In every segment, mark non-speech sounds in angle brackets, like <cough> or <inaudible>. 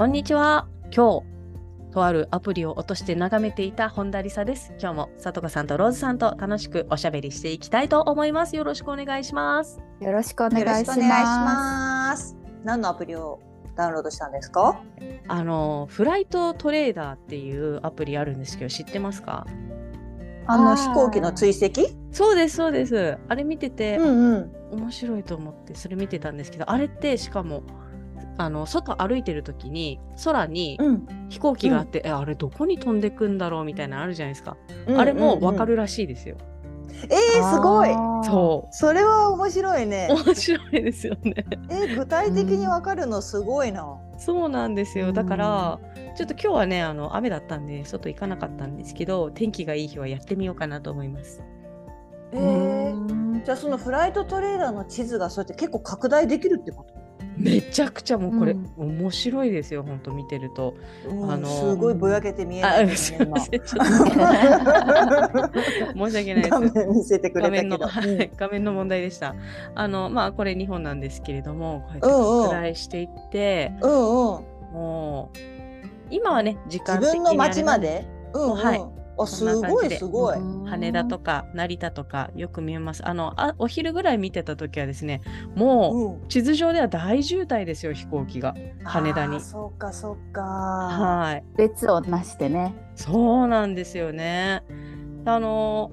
こんにちは。今日とあるアプリを落として眺めていた本田理沙です。今日もさとかさんとローズさんと楽しくおしゃべりしていきたいと思います。よろしくお願いします。よろしくお願いします。何のアプリをダウンロードしたんですか？あのフライトトレーダーっていうアプリあるんですけど知ってますか？あの飛行機の追跡？そうですそうです。あれ見てて、んうん。面白いと思ってそれ見てたんですけどあれってしかもあの外歩いてる時に空にうん。飛行機があって、えあれどこに飛んでくんだろうみたいなのあるじゃないですか、あれもわかるらしいですよ、えー、すごい。そそれは面白いうね。面白いですよね。えー具体的にわかるのすごいな。そうなんですよ。だからちょっと今日はねあの雨だったんで外行かなかったんですけど天気がいい日はやってみようかなと思います。えー、じゃあそのフライトトレーダーの地図がそうやって結構拡大できるってこと？めちゃくちゃもうこれ、うん。面白いですよ本当見てると。うん。あのーすごいぼやけて見えなあいけどね申し訳ないです。画面見せてくれ画面の、たけど。はい画面の問題でした。あの、まあ、これ日本なんですけれども、こうやって拡大していって、うんうん。もう、今はね、時間自分の町まで？うんうん。はいあ、すごいすごい。羽田とか成田とかよく見えます。あのあ、お昼ぐらい見てた時はですね、もう、うん。地図上では大渋滞ですよ、飛行機が。羽田にそうかそうか。はい。列をなしてねそうなんですよね。あの、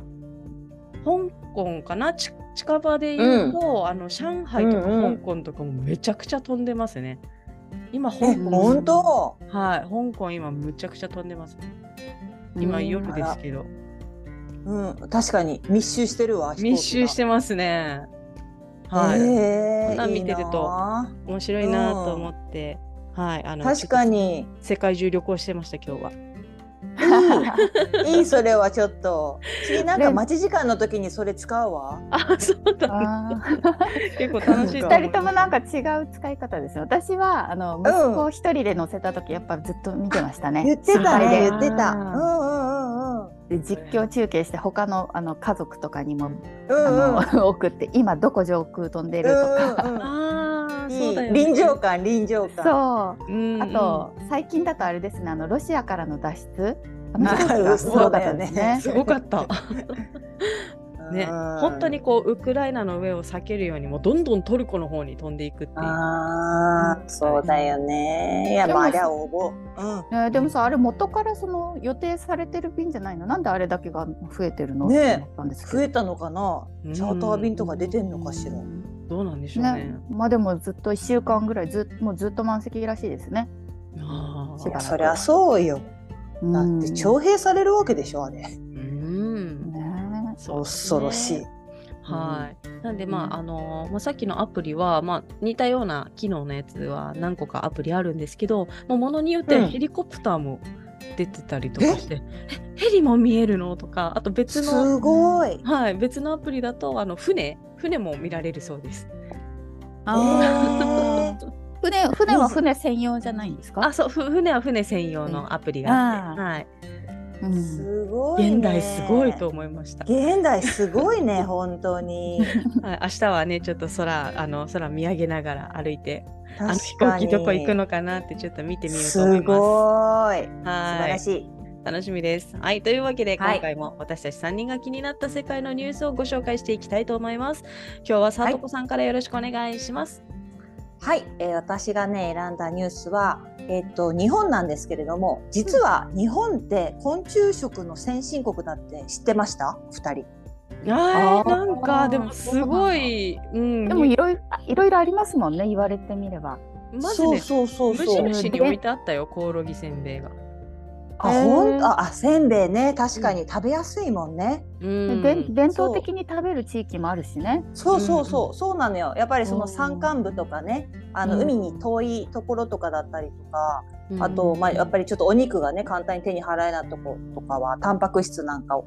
香港かな？ち近場で言うと、あの上海とかうんうん香港とかもめちゃくちゃ飛んでますね。今、香え、港、本当？はい、香港今むちゃくちゃ飛んでます。今うん夜ですけど、うん、確かに密集してるわ。密集してますね。はい、えー見てると面白いなと思って、はい、あの確かに。世界中旅行してました今日は。いい、いいそれはちょっと。次なんか待ち時間の時にそれ使うわ。あ、そうだ、あ結構楽しい。二人ともなんか違う使い方ですね私はあの息子を一人で乗せた時やっぱずっと見てましたね言ってたね、言ってた。うんうんうんうん。で実況中継して他のあの家族とかにも、うんうん。あの <laughs> 送って今どこ上空飛んでるとか、うんうんいい。臨場感臨場感。そううんうんあと、最近だとあれですねあのロシアからの脱出すごかった <laughs> ね。すごかった。<laughs> ね、うん本当にこうウクライナの上を避けるようにもうどんどんトルコの方に飛んでいくっていう。ああ、そうだよね。いや、でもまあ、あれは応募。うん。ねでもさあれ元からその予定されてる便じゃないの？なんであれだけが増えてるの、ねって思ったんですけど増えたのかな？チャーター便とか出てんのかしら。どうなんでしょうね。ねまあでもずっと1週間ぐらいずもうずっと満席らしいですね。あーいや、そりゃそうよ。だうんって徴兵されるわけでしょ、あれ。うん。ねそう恐ろしい。はい。なんでまああのまあさっきのアプリはまあ似たような機能のやつは何個かアプリあるんですけど、もうものによってうんヘリコプターも出てたりとかして、えヘリも見えるの？とか、あと別のすごい。はい別のアプリだとあの船船も見られるそうです。あ <laughs> 船船は船専用じゃないんですか？あそうふ船は船専用のアプリがあって、うんはい。うんすごいね。現代すごいと。思いました。現代すごいね、<laughs> 本当に。はい、明日はねちょっと空あの空見上げながら歩いてあの飛行。機どこ行くのかなってちょっと見てみようと思いすます。ごい。素晴はいらしい。楽しみです。はいというわけではい今回も私たち3人が気になった世界のニュースをご紹介していきたいと思います。今日はさとこさんからよろしくお願いします。はい、えー私がね選んだニュースは、えっと日本なんですけれども、実は日本って昆虫食の先進国だって知ってました？二人。はいあーなんかでもすごい、うん、でもいろいろいろいろありますもんね言われてみれば。まずねそうそうそう無そう。印に置いてあったよコオロギせんべいが。あ、へーほんと、あ、せんべいね、確かに食べやすいもんね。うん。で伝統的に食べる地域もあるしね。そうそうそう、そうなのよ。やっぱりそのうん山間部とかね、あのうん。海に遠いところとかだったりとか、うん。あと、まあ、やっぱりちょっとお肉がね、簡単に手に入えないとことかは、タンパク質なんかを。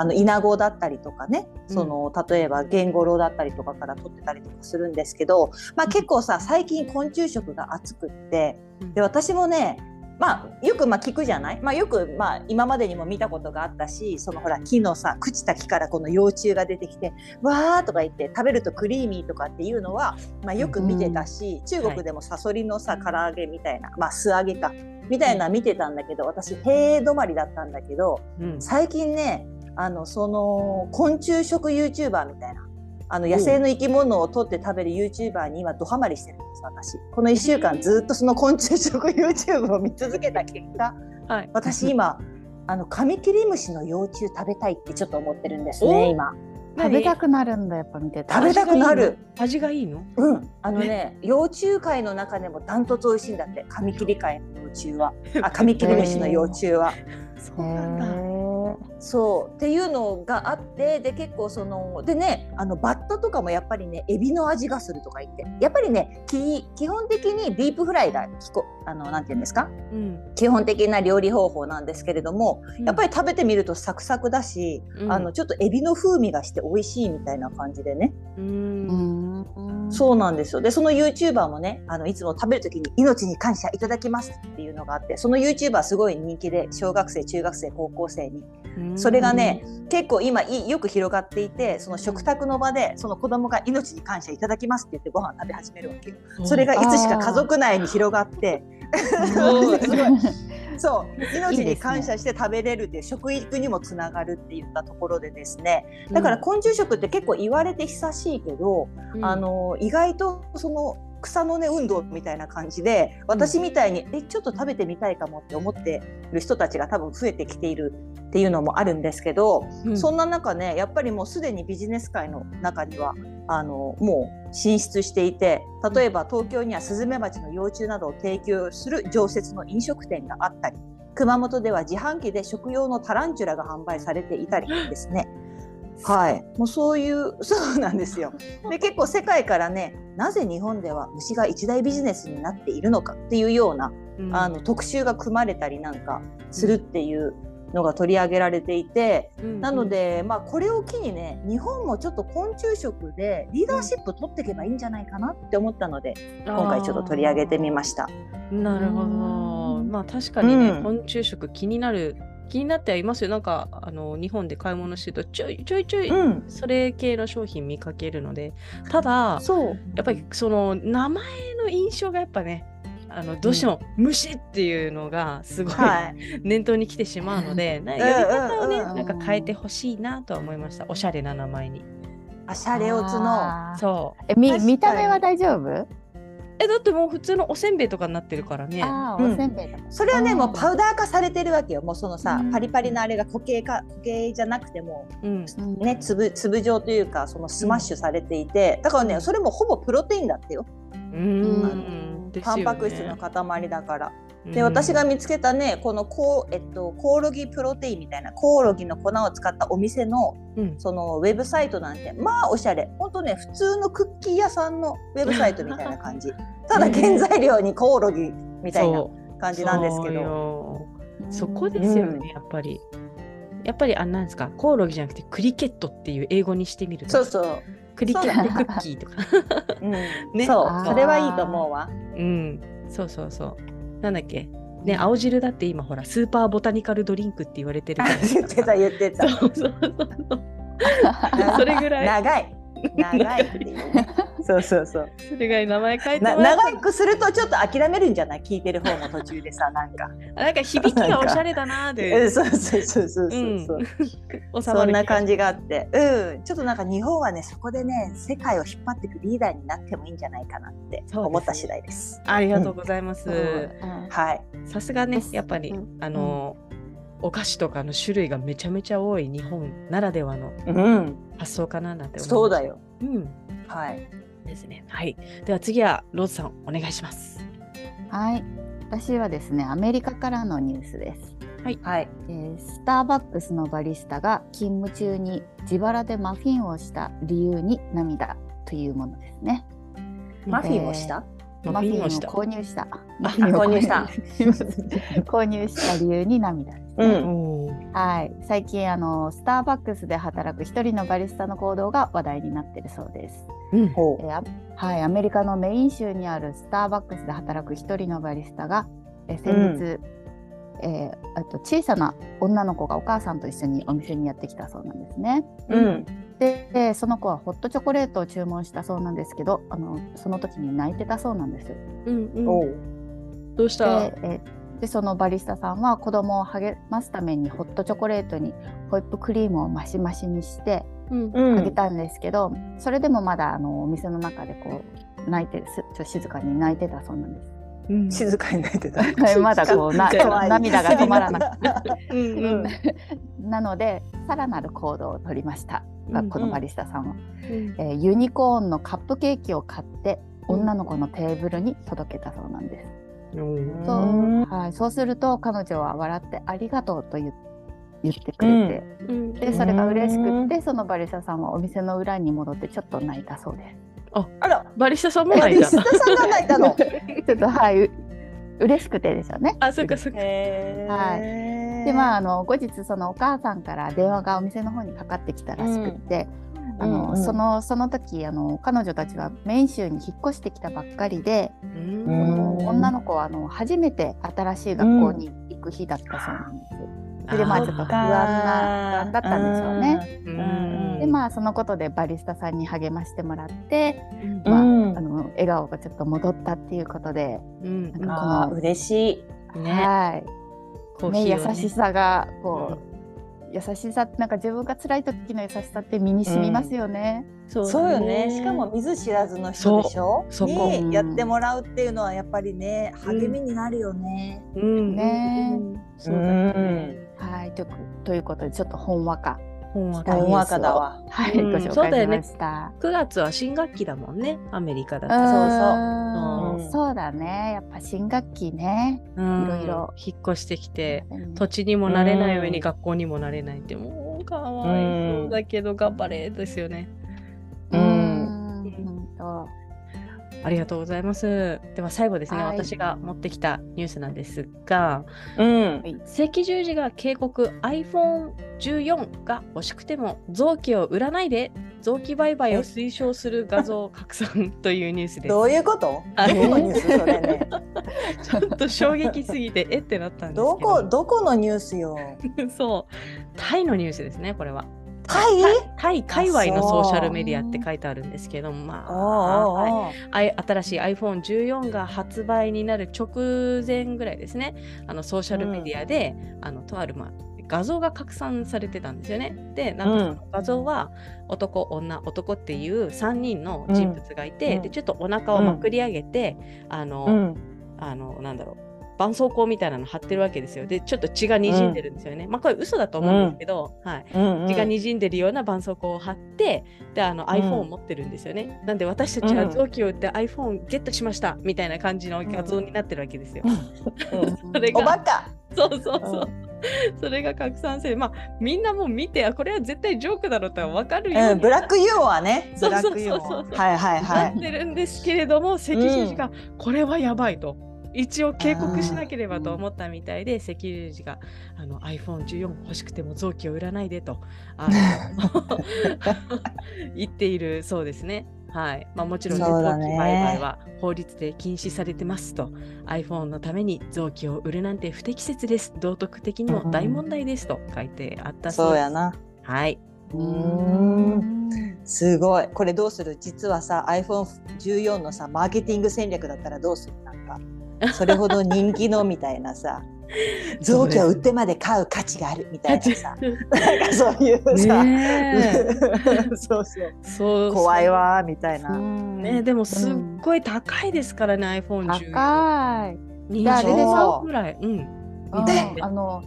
あのイナゴだったりとかね、その例えばゲンゴロウだったりとかから取ってたりとかするんですけど、まあ、結構さ最近昆虫食が熱くってで私もねまあよくまあ聞くじゃない、まあ、よくまあ今までにも見たことがあったしそのほら木のさ朽ちた木からこの幼虫が出てきてわーとか言って食べるとクリーミーとかっていうのは、まあ、よく見てたし、中国でもサソリのさ唐揚げみたいな、まあ、素揚げかみたいなの見てたんだけど私へー止まりだったんだけどうん。最近ねあのその昆虫食 YouTuber みたいなあの野生の生き物を取って食べる YouTuber に今ドハマりしてる。んです私。この1週間ずっとその昆虫食 <laughs> YouTube を見続けた結果はい。私今あのカミキリムシの幼虫食べたいってちょっと思ってるんですおね今。食べたくなるんだやっぱ見て。て。食べたくなる。味がいいの？うん。あのね幼虫界の中でもダントツ美味しいんだってカミキリ界の幼虫は。あ <laughs> カミキリムシの幼虫は。そうなんだそうっていうのがあってで結構そのでねあのバッタとかもやっぱりねエビの味がするとか言って。やっぱりねき基本的にディープフライがきこあのなんて言うんですか？うん。基本的な料理方法なんですけれどもやっぱりり食べてみるとサクサクだし、あのちょっとエビの風味がして美味しいみたいな感じでね、ううん。んそうなんですよ。でその YouTuber もねあのいつも食べる時に「命に感謝いただきます」っていうのがあってその YouTuber すごい人気で小学生中学生高校生にそれがね、結構今いよく広がっていてその食卓の場でその子供が命に感謝いただきますって言ってご飯食べ始めるわけよ。それがいつしか家族内に広がって。<laughs> そう。命に感謝して食べれるっていう食育にもつながるって言ったところでですね。だから昆虫食って結構言われて久しいけど、うん。あの意外とその草の根運動みたいな感じで私みたいに、えちょっと食べてみたいかもって思ってる人たちが多分増えてきているっていうのもあるんですけど、うんそんな中ねやっぱりもうすでにビジネス界の中にはあのもう進出していて例えば東京にはスズメバチの幼虫などを提供する常設の飲食店があったり熊本では自販機で食用のタランチュラが販売されていたりですね。はい、もうそういうそうなんですよ。<laughs> で結構世界からねなぜ日本では虫が一大ビジネスになっているのかっていうような、うん。あの特集が組まれたりなんかするっていうのが取り上げられていて、うん。なので、まあ、これを機にね日本もちょっと昆虫食でリーダーシップ取っていけばいいんじゃないかなって思ったので、今回ちょっと取り上げてみました。なるほど。うん。まあ確かにね、うん。昆虫食気になる気になってはいますよ。なんかあの日本で買い物してるとちょいちょいちょい、うん、それ系の商品見かけるので、ただそうやっぱりその名前の印象がやっぱね。あのどうしても虫っていうのがすごいはい、念頭に来てしまうので、<laughs> なん呼び方をね、うんなんか変えてほしいなとは思いました。おしゃれな名前に。あシャレオツのそう。えみ見た目は大丈夫？え、だってもう普通のおせんべいとかになってるからね。ああうんおせんべいだ。それはねもうパウダー化されてるわけよもうそのさ、うんパリパリのあれが固形か固形じゃなくてもうん。うんね粒粒状というかそのスマッシュされていて、だからねそれもほぼプロテインだってようーん。ですよねタンパク質の塊だから。でうん。私が見つけたねこのコ,、えっと、コオロギプロテインみたいなコオロギの粉を使ったお店のうん。そのウェブサイトなんてまあおしゃれ。ほんとね普通のクッキー屋さんのウェブサイトみたいな感じ。<laughs> ただ原材料にコオロギみたいな感じなんですけど。よ。そこですよね、うん。やっぱり。やっぱりあなんですかコオロギじゃなくてクリケットっていう英語にしてみるとそうそう、クリケットクッキーとか。う。ん。<laughs> ね。そう。それはいいと思うわ。うん。そうそうそうなんだっけ？ね青汁だって今ほらスーパーボタニカルドリンクって言われてるじゃないです <laughs> 言かってた言ってた。そうそうそうそう。<laughs> それぐらい。長い。長いっていうねそうそうそう。それぐらい名前変えて長くするとちょっと諦めるんじゃない聞いてる方も途中でさなんか。なんか響きがおしゃれだなで。んそうそうそうそうそうそう、収まるそんな感じじがあって。うん。ちょっとなんか日本はねそこでね世界を引っ張っていくリーダーになってもいいんじゃないかなって思った次第です。ありがとうございます、うん。はい。さすがねです。やっぱり、うん。あのお菓子とかの種類がめちゃめちゃ多い日本ならではのうん。発想かななんて思いましたそうだよ。うん。はいですねはいでは次はローズさんお願いしますはい。私はですねアメリカからのニュースです。はい。はい。えースターバックスのバリスタが勤務中に自腹でマフィンをした理由に涙というものですね。マフィンをした？マフィンををした？購入した。あ購入した。購入した理由に涙ですうね。ん。はい、最近あのスターバックスで働く一人のバリスタの行動が話題になっているそうです。うん。ほえはい、アメリカのメイン州にあるスターバックスで働く一人のバリスタが、えー先日、えーあと小さな女の子がお母さんと一緒にお店にやってきたそうなんですね。う。うん。ででその子はホットチョコレートを注文したそうなんですけどあのその時に泣いてたそうなんです。うんうん。どうした？でえでそのバリスタさんは子供を励ますためにホットチョコレートにホイップクリームをマシマシにしてうんうんあげたんですけど、それでもまだあのお店の中でこう泣いてすちょっと静かに泣いてたそうなんです。うん。静かに泣いてた。<laughs> まだこうな涙が止まらなく。て。うんうん。<laughs> なのでさらなる行動を取りました、うんこのバリスタさんは、うん。えーユニコーンのカップケーキを買ってうん女の子のテーブルに届けたそうなんです。うん。そう。うんはい、そうすると彼女は笑ってありがとうと言言ってくれて、うんでそれが嬉しくってそのバリスタさんはお店の裏に戻ってちょっと泣いたそうであら。バリスタさんもえ泣いたリス。タさんが泣いたの？す。<laughs> ちょっとはいう嬉しくてですよね。あ、そっかそっか。へはいでまああの後日そのお母さんから電話がお店の方にかかってきたらしくって、あのうんうんそのその時あの彼女たちはメイン州に引っ越してきたばっかりで、うんこの女の子はあの初めて新しい学校に行く日だったそうなんです。でまあちょっと不安な不安だったんでしょうね。うんでまあそのことでバリスタさんに励ましてもらって、うん。まあうん。あの笑顔がちょっと戻ったっていうことで、うん。なんかああ、嬉しい。ね。はい、ねコーヒーを優しさがこう、優しさなんか自分が辛い時の優しさって身に染みますよね。そそうよね。しかも見ず知らずの人でしょ？にやってもらうっていうのはやっぱりね、励みになるよね。うんねうんそうだね。はいとということでちょっとほんわかほんわかしたニュースをほんわかだわはい、うんご紹そうだよね。介しました。9月は新学期だもんね、アメリカだと。うんそうそう。だね。やっぱ新学期ね。うん。いろいろ。引っ越してきて、うん。土地にもなれない上にうん。学校にもなれないって、もうかわいそうだけど頑張れですよね。うんうんほんとありがとうございます。では最後ですね、はい私が持ってきたニュースなんですが、うん。赤十字が警告 iPhone14 が欲しくても臓器を売らないで臓器売買を推奨する画像拡散というニュースです。どういうこと？あどこのニュースそれね？<laughs> ちょっと衝撃すぎて <laughs> えってなったんですけど。どこどこのニュースよ？<laughs> そう。タイのニュースですね、これは。タイ？界隈のソーシャルメディアって書いてあるんですけど、まあ、はい新しい iPhone14 が発売になる直前ぐらいですね、あのソーシャルメディアで、あのとある、まあ、画像が拡散されてたんですよね。で、なんか画像は男、女、男っていう3人の人物がいて、うんでちょっとお腹をまくり上げて、あの、あのなんだろう絆創膏みたいなの貼ってるわけですよ。で、ちょっと血が滲んでるんですよね。まあこれ嘘だと思うんですけど、はい。うんうん血が滲んでるような絆創膏を貼って、で、あの iPhone を持ってるんですよね。なんで私たちは臓器を売って iPhone ゲットしましたみたいな感じの画像になってるわけですよ。うん <laughs> それおバが、カ。そうそうそう。それが拡散され、まあみんなもう見て、あこれは絶対ジョークだろうとは分かるように、うん、ブラックユーモアね。そうそうブラックユーモそうそうア。はいはいは。ないってるんですけれども、赤十字がこれはやばいと。一応警告しなければと思ったみたいで赤十字があの iPhone14 欲しくても臓器を売らないでとあの <laughs> <laughs> 言っているそうですね。はいまあ、もちろん、ね、臓器売買は法律で禁止されてますと iPhone のために臓器を売るなんて不適切です道徳的にも大問題ですと書いてあったそうです。そうやな。はい、うーん。すごい。これどうする？実はさ、iPhone14 のさマーケティング戦略だったらどうする？なんかそれほど人気のみたいなさ。<laughs> 臓器を売ってまで買う価値があるみたいなさ、なんかそういうさ、ね <laughs> そうそう、怖いわーみたいな。ね、でもすっごい高いですからね、iPhone14。高い。20であれぐらい。うん。うんであの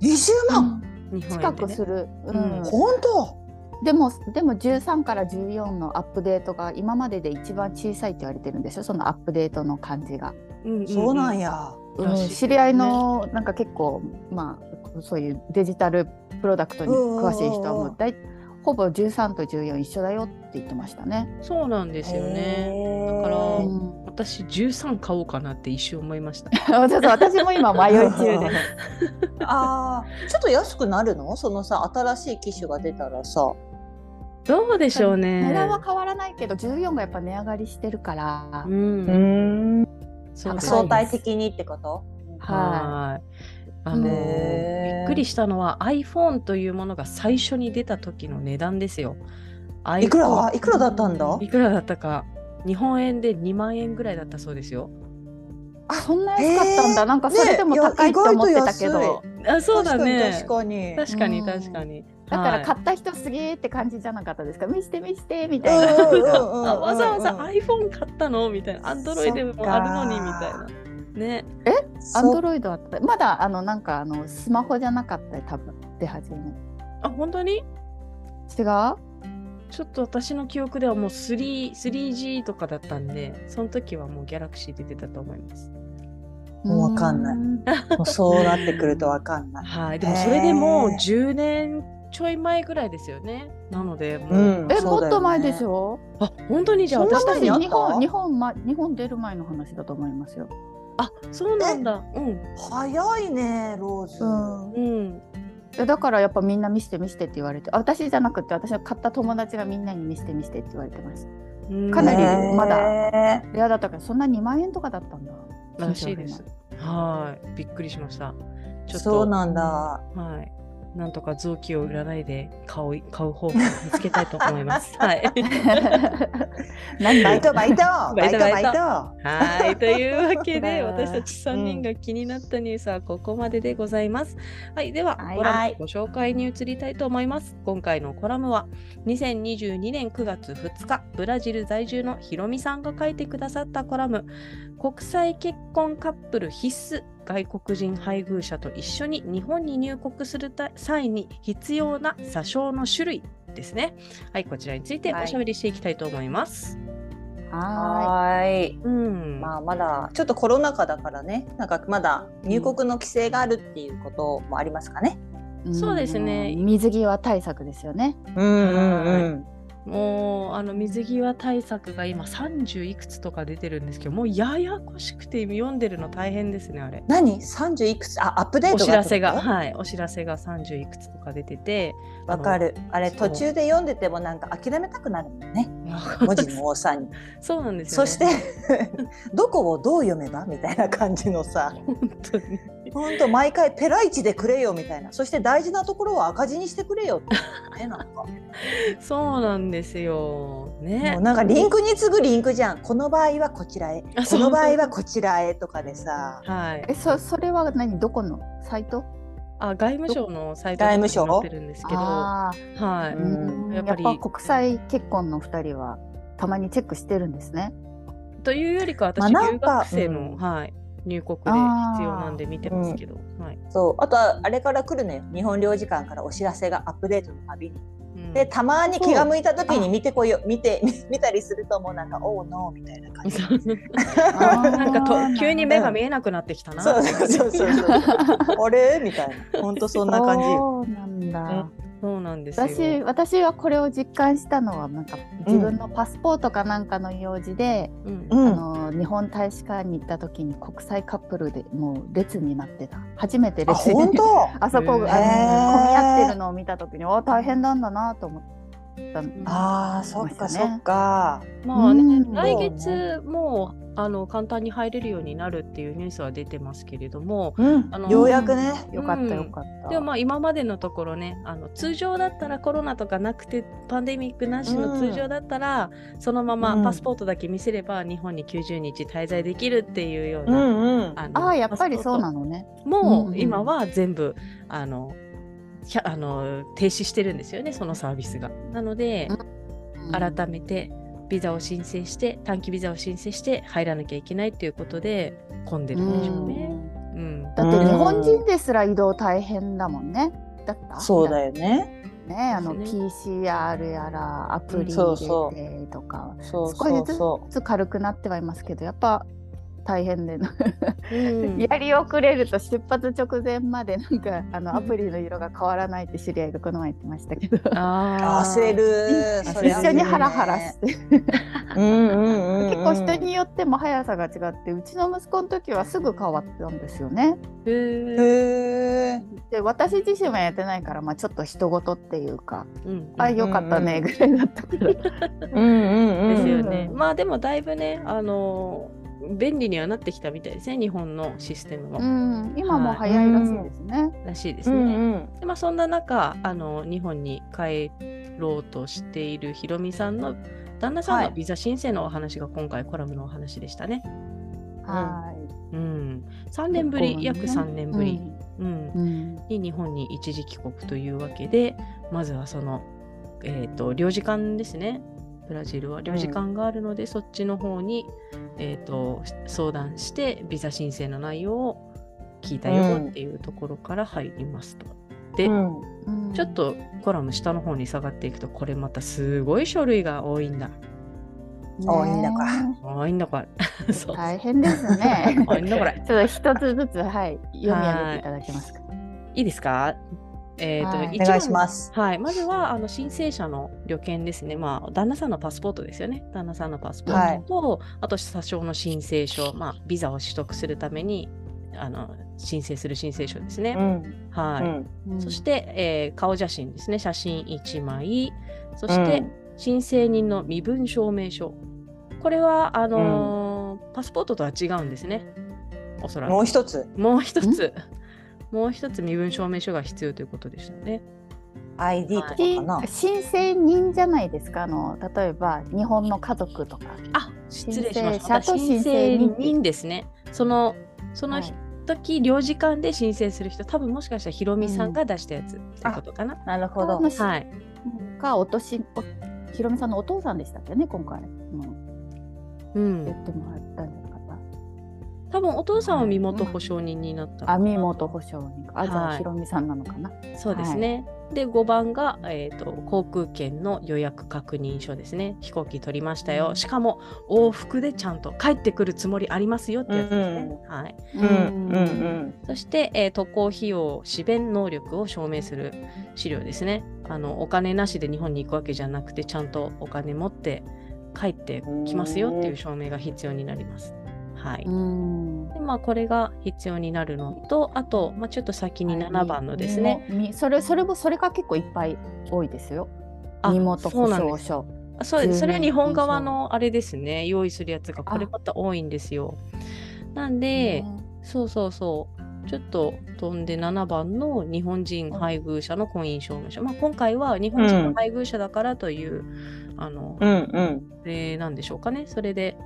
20万、近くする。ううんん本当？でもでも13から14のアップデートが今までで一番小さいって言われてるんでしょ？そのアップデートの感じが。うんそうなんや。うん知り合いのなんか結構まあそういうデジタルプロダクトに詳しい人はもうだいほぼ13と14一緒だよって言ってましたね。そうなんですよね。だからううんん、私13買おうかなって一瞬思いました。<laughs> 私も今迷い中です。<laughs> ああ、ちょっと安くなるの？そのさ新しい機種が出たらさ。どうでしょうね。値段は変わらないけど14がやっぱ値上がりしてるから、うん、相対的にってこと？はい。あのびっくりしたのは iPhone というものが最初に出た時の値段ですよ。いくらいくらだったんだ？いくらだったか日本円で2万円ぐらいだったそうですよ。あそんな安かったんだ、なんかそれでも高いって思ってたけど、ねあそうだね。確かに確確かにうん確かに。だからはい買った人すげーって感じじゃなかったですか？見して見してみたいな。わざわざうん iPhone 買ったの？みたいな。Android でもあるのにみたいな。ね。アンドロイドあったまだあのなんかあのスマホじゃなかったよ多分出始めあ本当に？違う？ちょっと私の記憶ではもう 3- 3G とかだったんで、その時はもう Galaxy 出てたと思います。もうわかんないうんもうそうなってくるとわかんない。はい。でもそれでもうへー10年ちょい前ぐらいですよね。なので、もう、え、うんそうだよねもっと前でしょあ本当にじゃあ私たち日本日本ま日本出る前の話だと思いますよ。あそうなんだ。うん。早いねローズ。うんうん。でだからやっぱみんな見して見してって言われてあ私じゃなくて私が買った友達がみんなに見して見してって言われてました。うんかなりまだレアだったからそんな2万円とかだったんだ。らしいです。はい。びっくりしました。ちょっとそうなんだ。はい。なんとか臓器を売らないで買う買う方法を見つけたいと思います。<laughs> はい。何バイトバイトバイトバイト。はい。というわけで、だ私たち3人が気になったニュースはここまででございます。はい。では、はいコラムのご紹介に移りたいと思います。今回のコラムは、2022年9月2日、ブラジル在住のひろみさんが書いてくださったコラム、国際結婚カップル必須外国人配偶者と一緒に日本に入国するた際に必要な詐称の種類ですね。はい、こちらについてはいおしゃべりしていきたいと思います。ははい。うん。まあまだちょっとコロナ禍だからね、なんかまだ入国の規制があるっていうこともありますかね。い。んそうですね水際対策ですよね。うんうんうん。もうあの水際対策が今30いくつとか出てるんですけどもうややこしくて読んでるの大変ですねあれ。何？三十いくつ？あアップデーおト知らせがはいお知らせが30いくつとか出ててわかる。あれ途中で読んでてもなんか諦めたくなるもんね。文字の多さに。そうなんですよ、そね。して <laughs> どこをどう読めば？みたいな感じのさ。本当に本当毎回ペライチでくれよみたいな。そして大事なところは赤字にしてくれよって <laughs> ねなんか。そうなんですよ。ねもう。なんかリンクに次ぐリンクじゃん。この場合はこちらへ。あこの場合はこちらへとかでさ。はい。えそそれは何？どこの？サイト？あ外務省のサイト外務省？になってるんですけど、はい。うんやっやっぱ国際結婚の二人はたまにチェックしてるんですね。というよりか私、留まあなんか学生の、うんはい入国で必要なんで見てますけど、はい。そう。あとはあれから来るのよ。日本領事館からお知らせがアップデートのたびに。うんでたまに気が向いた時に見てこいよ見て <laughs> 見たりするともうなんか「おおの」みたいな感じ。<laughs> なんかと急に目が見えなくなってきたな。そうそうそうそうそう。あれ？みたいな。本当そんな感じよ。そうなんだ。そうなんですよ。私私はこれを実感したのはなんか自分のパスポートかなんかの用事で、うんうん。あの日本大使館に行った時に国際カップルでもう列になってた初めてあ列に本当？<laughs> あそこ、あの混み合ってるのを見た時にお大変なんだなと思ったああそっかそっか。まあね、うん来月もうあの簡単に入れるようになるっていうニュースは出てますけれども、うん。あのようやくね。よかったうんよかった、でもまあ今までのところねあの通常だったらコロナとかなくてパンデミックなしの通常だったら、そのままうん。パスポートだけ見せれば日本に90日滞在できるっていうよううな、んうん。あのああやっぱりそうのなのね。もうんうん。う今は全部あのあの停止してるんですよねそのサービスが。なので、改めてビザを申請して短期ビザを申請して入らなきゃいけないっていうことで混んでるんでしょうね。うん。だって日本人ですら移動大変だもんね。だった？そうだよね。ねあの PCR やらアプリ入れてとか少しずそう。そつ軽くなってはいますけどやっぱ大変で、うん。やり遅れると出発直前までなんかあのアプリの色が変わらないって知り合いがこの前言ってましたけど。焦れは一緒にハラハラして。うん結構人によっても速さが違ってうちの息子の時はすぐ変わったんですよね。へで私自身はやってないから、まあ、ちょっと人事っていうか、うんあよかったねうんぐらいだったから。うんうんうん。ですよね。まあでもだいぶね、あのー便利にはなってきたみたいですね、日本のシステムも。うん、今も早いらしいですね。らしいですね。うんうんでまあ、そんな中あの、日本に帰ろうとしているひろみさんの旦那さんはいのビザ申請のお話が今回コラムのお話でしたね。はい。うん、3年ぶり、約3年ぶり。うんに日本に一時帰国というわけで、まずはその、えー、と領事館ですね。ブラジルは領事館があるので、そっちの方に、えー、と相談してビザ申請の内容を聞いたよっていうところから入りますと。で、うんうんちょっとコラム下の方に下がっていくとこれまたすごい書類が多いんだ。多いんだかね多いんだこれ。<laughs> そう大変ですね。<laughs> 多いんだこれ。<laughs> ちょっと一つずつ、はい、読み上げていただけますか。いいですか？えーとはいお願いします。はい、まずはあの申請者の旅券ですね、まあ、旦那さんのパスポートですよね。旦那さんのパスポートと、あと詐称の申請書、まあ、ビザを取得するためにあの申請する申請書ですね。うん。はい。うん。うんそして、えー顔写真ですね、写真1枚、そして、うん。申請人の身分証明書。これはあのーパスポートとは違うんですね、おそらく。もう一つ。もう一つ、もう一つ身分証明書が必要ということでしたね。ID とかかな？申請人じゃないですか？あの例えば日本の家族とかあ、失礼しました。申請人人ですね。その、そのはい時、領事館で申請する人、多分もしかしたらひろみさんが出したやつってことかな。なるほどはい。かお年おひろみさんのお父さんでしたっけね今回もうん言。ってもらったんじゃ多分お父さんは身元保証人になったのかな。網本保証人かあじゃはいあひろみさんなのかなそうですね。で、5番が、えー、と航空券の予約確認書ですね。飛行機取りましたよ。しかも往復でちゃんと帰ってくるつもりありますよってやつですね。はい、うんうんうんそして、えー渡航費用、支弁能力を証明する資料ですねあの。お金なしで日本に行くわけじゃなくて、ちゃんとお金持って帰ってきますよっていう証明が必要になります。はい。うん。でまあ、これが必要になるのと、あと、まあ、ちょっと先に7番のですね。それそれもそれが結構いっぱい多いですよ。あ身元保そうなんです。証書あそうです。それは日本側10のあれですね、用意するやつがこれあまた多いんですよ。なんで、ねそうそうそう、ちょっと飛んで7番の日本人配偶者の婚姻証明書。まあ、今回は日本人の配偶者だからという、あの、うんうん。それなんでしょうかね。それで、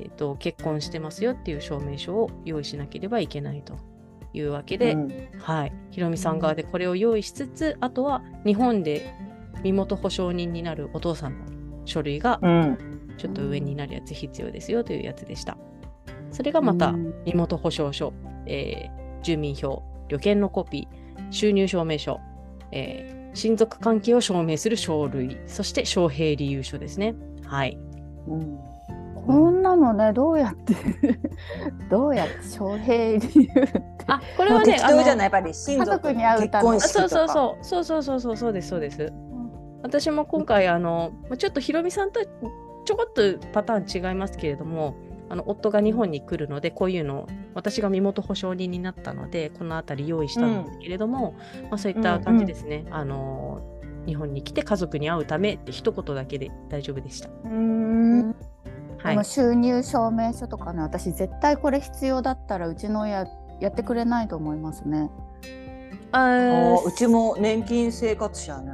えっと、結婚してますよっていう証明書を用意しなければいけないというわけで、うんはい、ひろみさん側でこれを用意しつつ、あとは日本で身元保証人になるお父さんの書類がうんちょっと上になるやつ必要ですよというやつでした。それがまたうん身元保証書、えー住民票、旅券のコピー、収入証明書、えー親族関係を証明する書類、そして招聘理由書ですね。はい。うんこんなのねどうやってどうやって翔平理由って。あこれはねあのじゃないやっぱり親族に会う結婚式そうそうそう。そうそうそうそうですそうです、うん、私も今回あのちょっとひろみさんとちょこっとパターン違いますけれどもあの夫が日本に来るのでこういうの私が身元保証人になったのでこの辺り用意したんですけれども、うん、まあ、そういった感じですね、うんうん、あの日本に来て家族に会うためって一言だけで大丈夫でした。うん。はい。でも、収入証明書とかね私絶対これ必要だったらうちの親やってくれないと思いますね。あうちも年金生活者ね。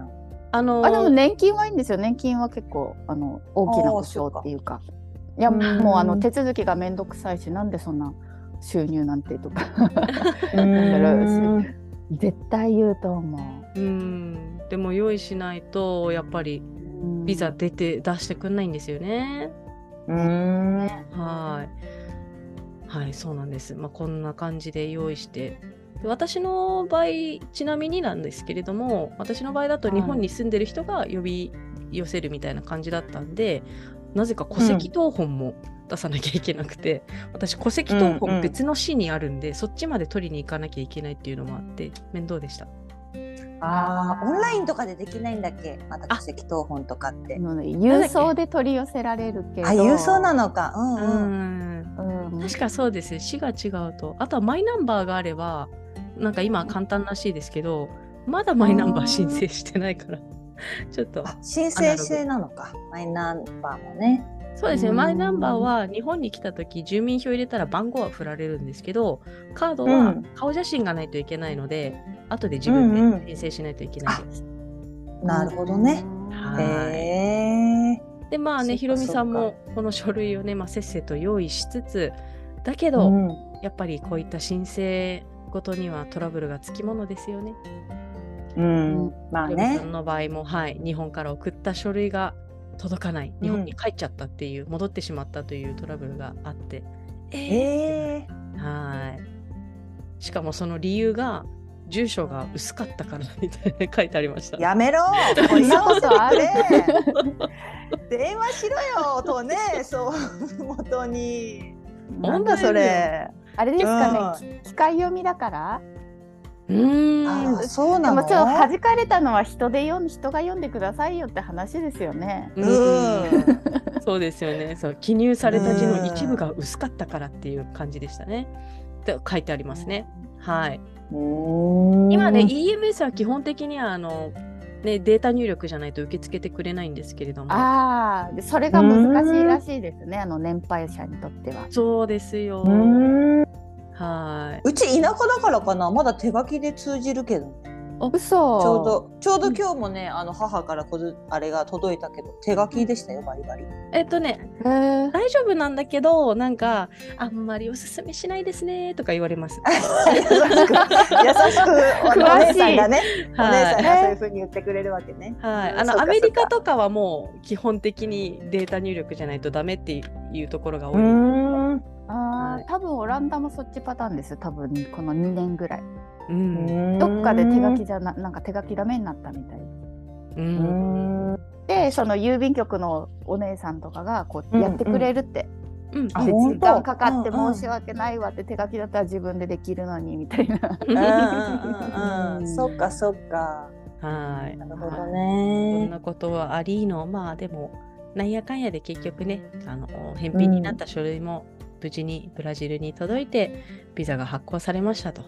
あのあでも年金はいいんですよ。年金は結構あの大きな保証っていうか。いやうんもうあの手続きがめんどくさいしなんでそんな収入なんてとか。<laughs> うん。絶対言うと思う。ん。でも用意しないとやっぱりビザ出て出してくんないんですよね。うんはい。はい、そうなんです。まあ、こんな感じで用意して。で私の場合ちなみになんですけれども私の場合だと日本に住んでる人が呼び寄せるみたいな感じだったんでなぜか戸籍謄本も出さなきゃいけなくて、私戸籍謄うんうん本別の市にあるんで、そっちまで取りに行かなきゃいけないっていうのもあって面倒でした。ああ、オンラインとかでできないんだっけ？また戸籍謄本とかって。郵送で取り寄せられるけどあ、郵送なのか。うんううん。ん。うん、確かそうです。市が違うと。あとはマイナンバーがあればなんか今は簡単らしいですけどまだマイナンバー申請してないから。ちょっと。あ、申請制なのか。マイナンバーもね。そうですね、うんマイナンバーは日本に来た時住民票入れたら番号は振られるんですけどカードはうん顔写真がないといけないので、後で自分うんうんで申請しないといけないです。なるほどね。はい。でまあねひろみさんそもこの書類をね、まあ、せっせと用意しつつだけど、うんやっぱりこういった申請ごとにはトラブルがつきものですよね。うん。まあねひろみさ。んの場合も、はい、日本から送った書類が届かない日本に帰っちゃったっていう、戻ってしまったというトラブルがあって。えーへえ。はい。しかもその理由が住所が薄かったからみたいな書いてありました。やめろ。そんなことある <laughs> 電話しろよとね、そう元に。なんだそれ。あれですかね、き機械読みだから？うーん。あ、そうなの？でもちょっと弾かれたのは人で読ん人が読んでくださいよって話ですよね。ううんん。そうですよね。そう記入された字の一部が薄かったからっていう感じでしたね。って書いてありますね。はい。今今ね、EMS は基本的にはあの、ね、データ入力じゃないと受け付けてくれないんですけれども。ああ、でそれが難しいらしいですね、あの年配者にとっては。そうですよ。うんはうち田舎だからかな。まだ手書きで通じるけど。嘘。ちょうどちょうど今日もねあの母からこずあれが届いたけど手書きでしたよバリバリ。い。えっとね、大丈夫なんだけど、なんか、あんまりおすすめしないですねとか言われます。<laughs> 優しく優しく <laughs> お詳しい姉さんがねおはい。姉さんがそういうふうに言ってくれるわけね。はい、あのアメリカとかはもう基本的にデータ入力じゃないとダメっていうところが多い。んあはい。ー多分オランダもそっちパターンです多分この2年ぐらい。うん。どっかで手書きじゃななんか手書きダメになったみたい。ううん。んでその郵便局のお姉さんとかがこううんやってくれるって、うんあで本当？時間かかってうんうん申し訳ないわって手書きだったら自分でできるのにみたいな。うんうんうん。うん <laughs> そっかそっか。はい。なるほどそんねなことはありの、まあでも、なんやかんやで結局ね、あの返品になった書類も無事にブラジルに届いて、ビザが発行されましたと。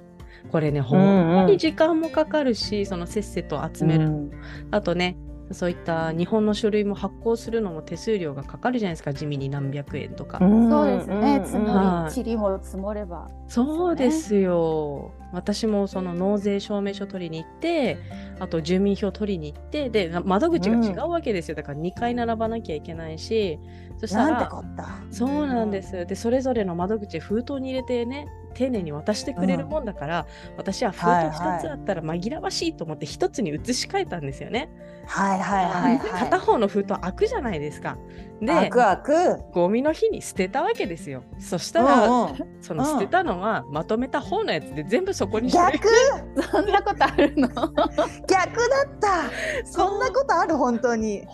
これね、ほんまに時間もかかるし、そのせっせと集めるうんあとね、そういった日本の書類も発行するのも手数料がかかるじゃないですか、地味に何百円とか。そうですね、積もはいり、塵も積もれば。そうですよ。私もその納税証明書取りに行って、あと住民票取りに行って、で、な窓口が違うわけですよ。だから2回並ばなきゃいけないし、そしたなんてら、こったそうなんです。で、それぞれの窓口へ封筒に入れてね、丁寧に渡してくれるもんだから、私は封筒はいはい2つあったら紛らわしいと思って1つに移し替えたんですよね。はいはいはいはい片方の封筒開くじゃないですか。で開く開くゴミの日に捨てたわけですよ。そしたら、うんうん。その捨てたのはまとめた方のやつで全部そこに逆？<laughs> そんなことあるの？逆だった。そんなことある本当に。へ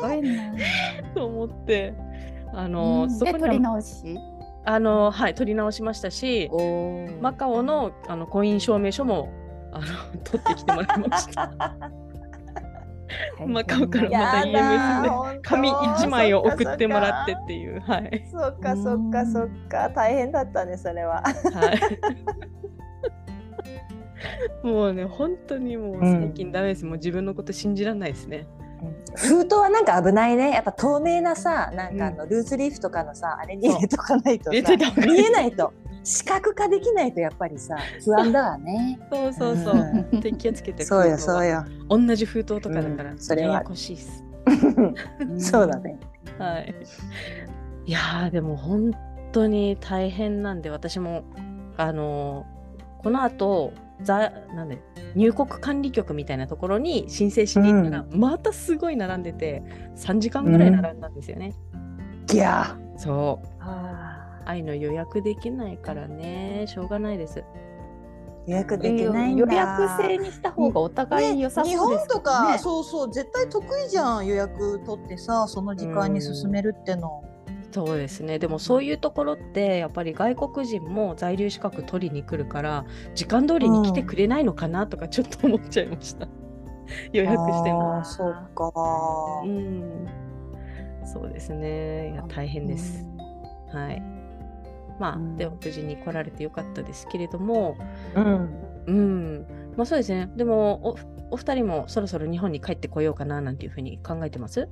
本当に？すごいな。と思って。あの、うん。で取りそこには直し？あのはい取り直しましたしおマカオのあの婚姻証明書もあの取ってきてもらいました <laughs> マカオからまたや EMS で紙1枚を送ってもらってそっていう。はい、っかそっかそっか。大変だったねそれは。はい、もうね本当にもううん。最近ダメです、もう自分のこと信じられないですね。封筒はなんか危ないね。やっぱ透明なさなんかあのルーズリーフとかのさあれに入れとかないと見えないと視覚化できないとやっぱりさ不安だわね。そうそうそう。う、で気をつけてそうよそうよ。同じ封筒とかだから、うん。それはややこしいっす。<laughs> そうだね。はい。いやーでも本当に大変なんで私もあのーこの後ざなんで入国管理局みたいなところに申請しに行ったら、またすごい並んでて3時間ぐらい並んだんですよね。ギャー。そう。あ愛の予約できないからね。しょうがないです。予約できないんだ。予約制にした方がお互い良さそう日ですけどね。本とか、そうそう絶対得意じゃん予約取ってさその時間に進めるっての。そうですね。でもそういうところってやっぱり外国人も在留資格取りに来るから時間通りに来てくれないのかなとかちょっと思っちゃいました、<laughs> 予約しても。そうか。うん。そうですね。いや大変です、はいまあ、うん。でも無事に来られてよかったですけれども。うん。うん。まあそうですね。でもおお二人もそろそろ日本に帰ってこようかななんていうふうに考えてます？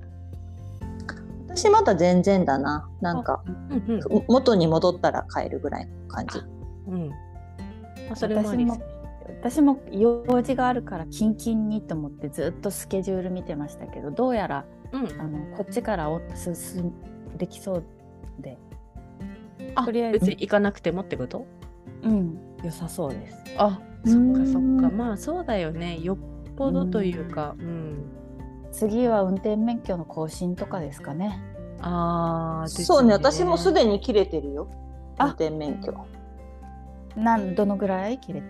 私まだ全然だな。なんかうんうん。元に戻ったら帰るぐらいの感じ。うん。まあそれもありですね。私も用事があるからキンキンにと思ってずっとスケジュール見てましたけどどうやらうん。あのこっちからお進んできそうで。あとりあえず。別に行かなくてもってこと？うん。良さそうです。あそっかそっか。うん。まあそうだよね。よっぽどというか。うん。次は運転免許の更新とかですかね。ああそうね。私もすでに切れてるよ。あ。運転免許。なんどのぐらい切れて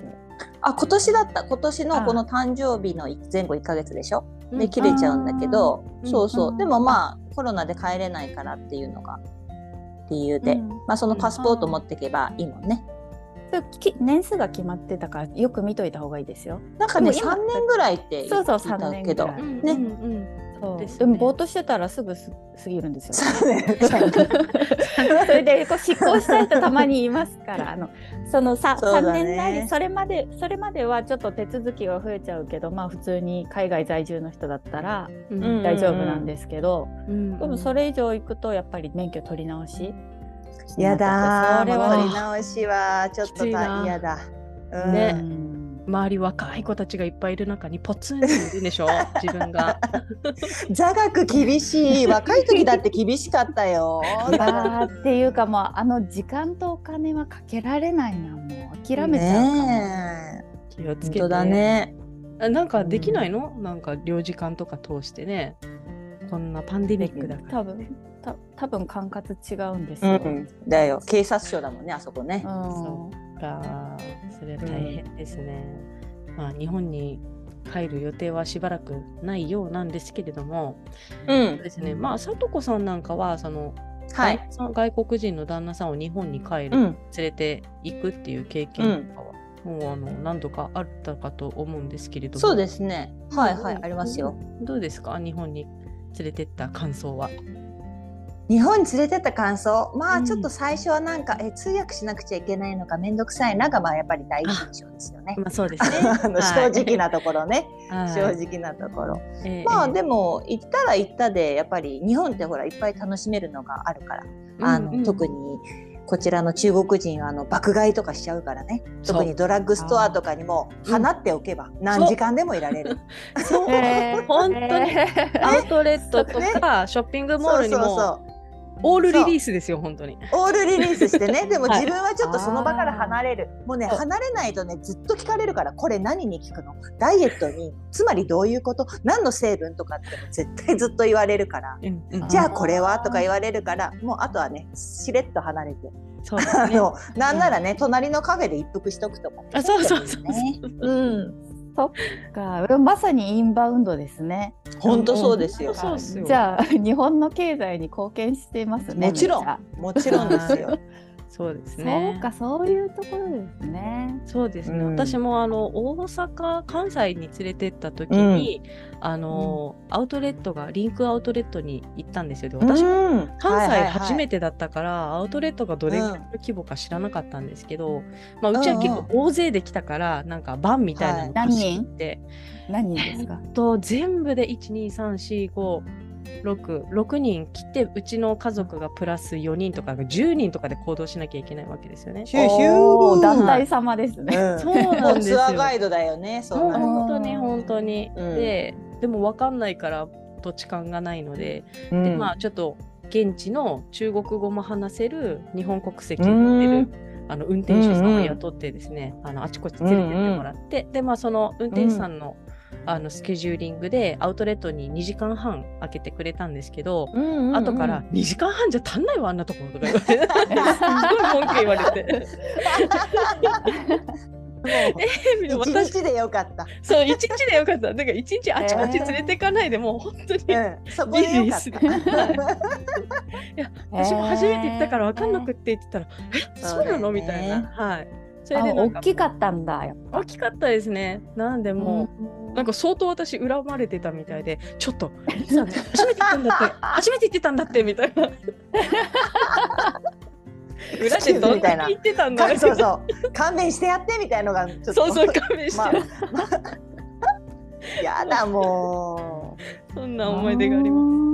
あ今年だった。今年のあ。この誕生日の前後1ヶ月でしょ？うん。で切れちゃうんだけど、うん。そうそう、うん。でもまあコロナで帰れないからっていうのが理由で、うん。まあそのパスポート持っていけばいいもんね。年数が決まってたからよく見といた方がいいですよ。なんかねでも今3年ぐらいって言そうそうってた3年けどぐらい。うんねうんうんですね。でもぼーっとしてたらすぐす過ぎるんですよ。そうね。それでこう執行したい人たまにいますからあのそのさ、そね。3年内にそれまでそれまではちょっと手続きが増えちゃうけどまあ普通に海外在住の人だったらうん。うん大丈夫なんですけど、うん。でもそれ以上行くとやっぱり免許取り直し？やだー。それは取り直しはちょっと嫌だ。うん。ね。うん周り若い子たちがいっぱいいる中にポツンといるでしょ？<laughs> 自分が。座学厳しい。若い時だって厳しかったよ。<laughs> っていうかもうあの時間とお金はかけられないなもう諦めちゃうかも。ねえ。気をつけて。だね。あなんかできないの、なんか領事館とか通してね。こんなパンデミックだから。多分た多分管轄違うんですよ。うん、だよ。警察署だもんねあそこね。うんそかそれは大変ですね、まあ日本に帰る予定はしばらくないようなんですけれども、うんですねまあさとこさんなんかはその、はい。外国人の旦那さんを日本に帰る、うん連れて行くっていう経験とかは、もうあの何度かあったかと思うんですけれどもそうですね。はいはい、うんありますよ。どうですか？日本に連れてった感想は。日本に連れてった感想。まうん。あちょっと最初はなんか、え通訳しなくちゃいけないのか面倒くさいながまあやっぱり第一印象ですよね。まあそうですね。<laughs> あの正直なところね、はい。正直なところ。ええまあでも行ったら行ったでやっぱり日本ってほらいっぱい楽しめるのがあるから、あのうん。うん特にこちらの中国人はあの爆買いとかしちゃうからね。特にドラッグストアとかにもうん放っておけば何時間でもいられる。そう。<laughs> へー本当にアウトレットとかショッピングモールにそうそうもそうオールリリースですよ本当に。オールリリースしてね。<laughs> でもはい。自分はちょっとその場から離れる、もうねそう。離れないとねずっと聞かれるからこれ何に効くの？ダイエットにつまりどういうこと？何の成分とかって絶対ずっと言われるから。うんうん。じゃあこれは？とか言われるからもうあとはねしれっと離れて。そうね。あのなんならね隣のカフェで一服しとくとか。あそうそうそう。ね。うんそっか。まさにインバウンドですね。本当そうですよ。じゃあ日本の経済に貢献してますね。もちろん。もちろんですよそうですね。そうかそういうところですね。そうですね、うん。私もあの大阪関西に連れてった時に、あのアウトレットがリンクアウトレットに行ったんですよ。で私もうん関西初めててだったから、アウトレットがどれぐらいの規模か知らなかったんですけど、まあ、うちは結構大勢で来たから、なんかバンみたいなのはい貸し切って、何人？ですか？と全部で1234566人来てうちの家族がプラス4人とかが10人とかで行動しなきゃいけないわけですよね。ヒューヒュー。団体様ですね。うん。そうなんですよ。ツアーガイドだよね。そもうんなの本当に本当に、うん。ででも分かんないから土地勘がないので、うん。でまあちょっと現地の中国語も話せる日本国籍を持ってる、あの運転手さんを雇ってですね、あのあちこち連れてってもらって、でまあその運転手さんの,、あのスケジューリングでアウトレットに2時間半開けてくれたんですけど、うんうんうん。後から2時間半じゃ足んないわあんなところとか言われて。<laughs> すっごい文句言われて。みたいな一私日でよかった。そう一日でよかった。だから一日あちこち連れてかないで、もう本当に、いうん、そこでよかった。<laughs> や私も初めて行ったから分かんなくって言ってたら「えそそううなの?」みたいな。はいそれあで大きかったんだ大きかったですね。なんでもう、なんか相当私恨まれてたみたいで <laughs> ちょっと初めて行ったんだって <laughs> 初めて行ってたんだってみたいな。<laughs> 裏でどんだけ言ってたんだそうそう。勘弁してやってみたいのがちょっと。そうそう勘弁して、まあやだもそんな思い出がありまう。まうんす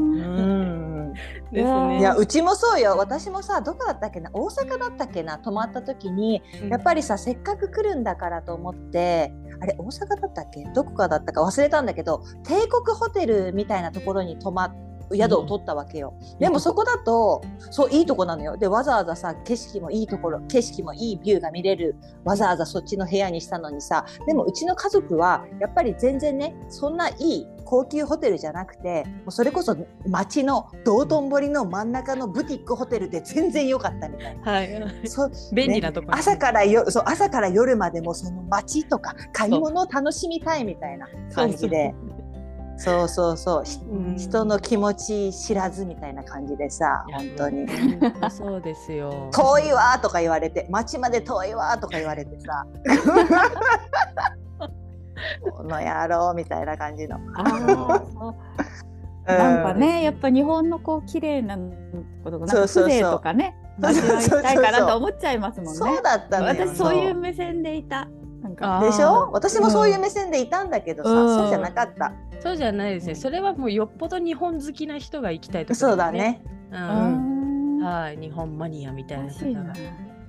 ですね。いやうちもそうよ。私もさどこだったっけな？大阪だったっけな？泊まった時にやっぱりさせっかく来るんだからと思ってあれ大阪だったっけ？どこかだったか忘れたんだけど帝国ホテルみたいなところに泊ま宿を取ったわけよ、でもそこだとそういいとこなのよ。でわざわざさ景色もいいところ景色もいいビューが見れる。わざわざそっちの部屋にしたのにさ。でもうちの家族はやっぱり全然ねそんないい高級ホテルじゃなくてもうそれこそ街の道頓堀の真ん中のブティックホテルで全然良かったみたいな。はい。そう便利なところ、朝からよそう朝から夜までもその街とか買い物を楽しみたいみたいな感じでそう。そうそうひうん。人の気持ち知らずみたいな感じでさ本当に。そうですよ。遠いわーとか言われて街まで遠いわーとか言われてさ。<laughs> この野郎みたいな感じの。なんかね、やっぱ日本のこう綺麗なことが風情とかね、そうそうそう味わいたいかなと思っちゃいますもんね。そうだった私そういう。目線でいた。なんか。でしょ？私もそういう目線でいたんだけどさ、うん。そうじゃなかった、そうじゃないですね。それはもうよっぽど日本好きな人が行きたいところそうだね。はい日本マニアみたいなおかしいな方が。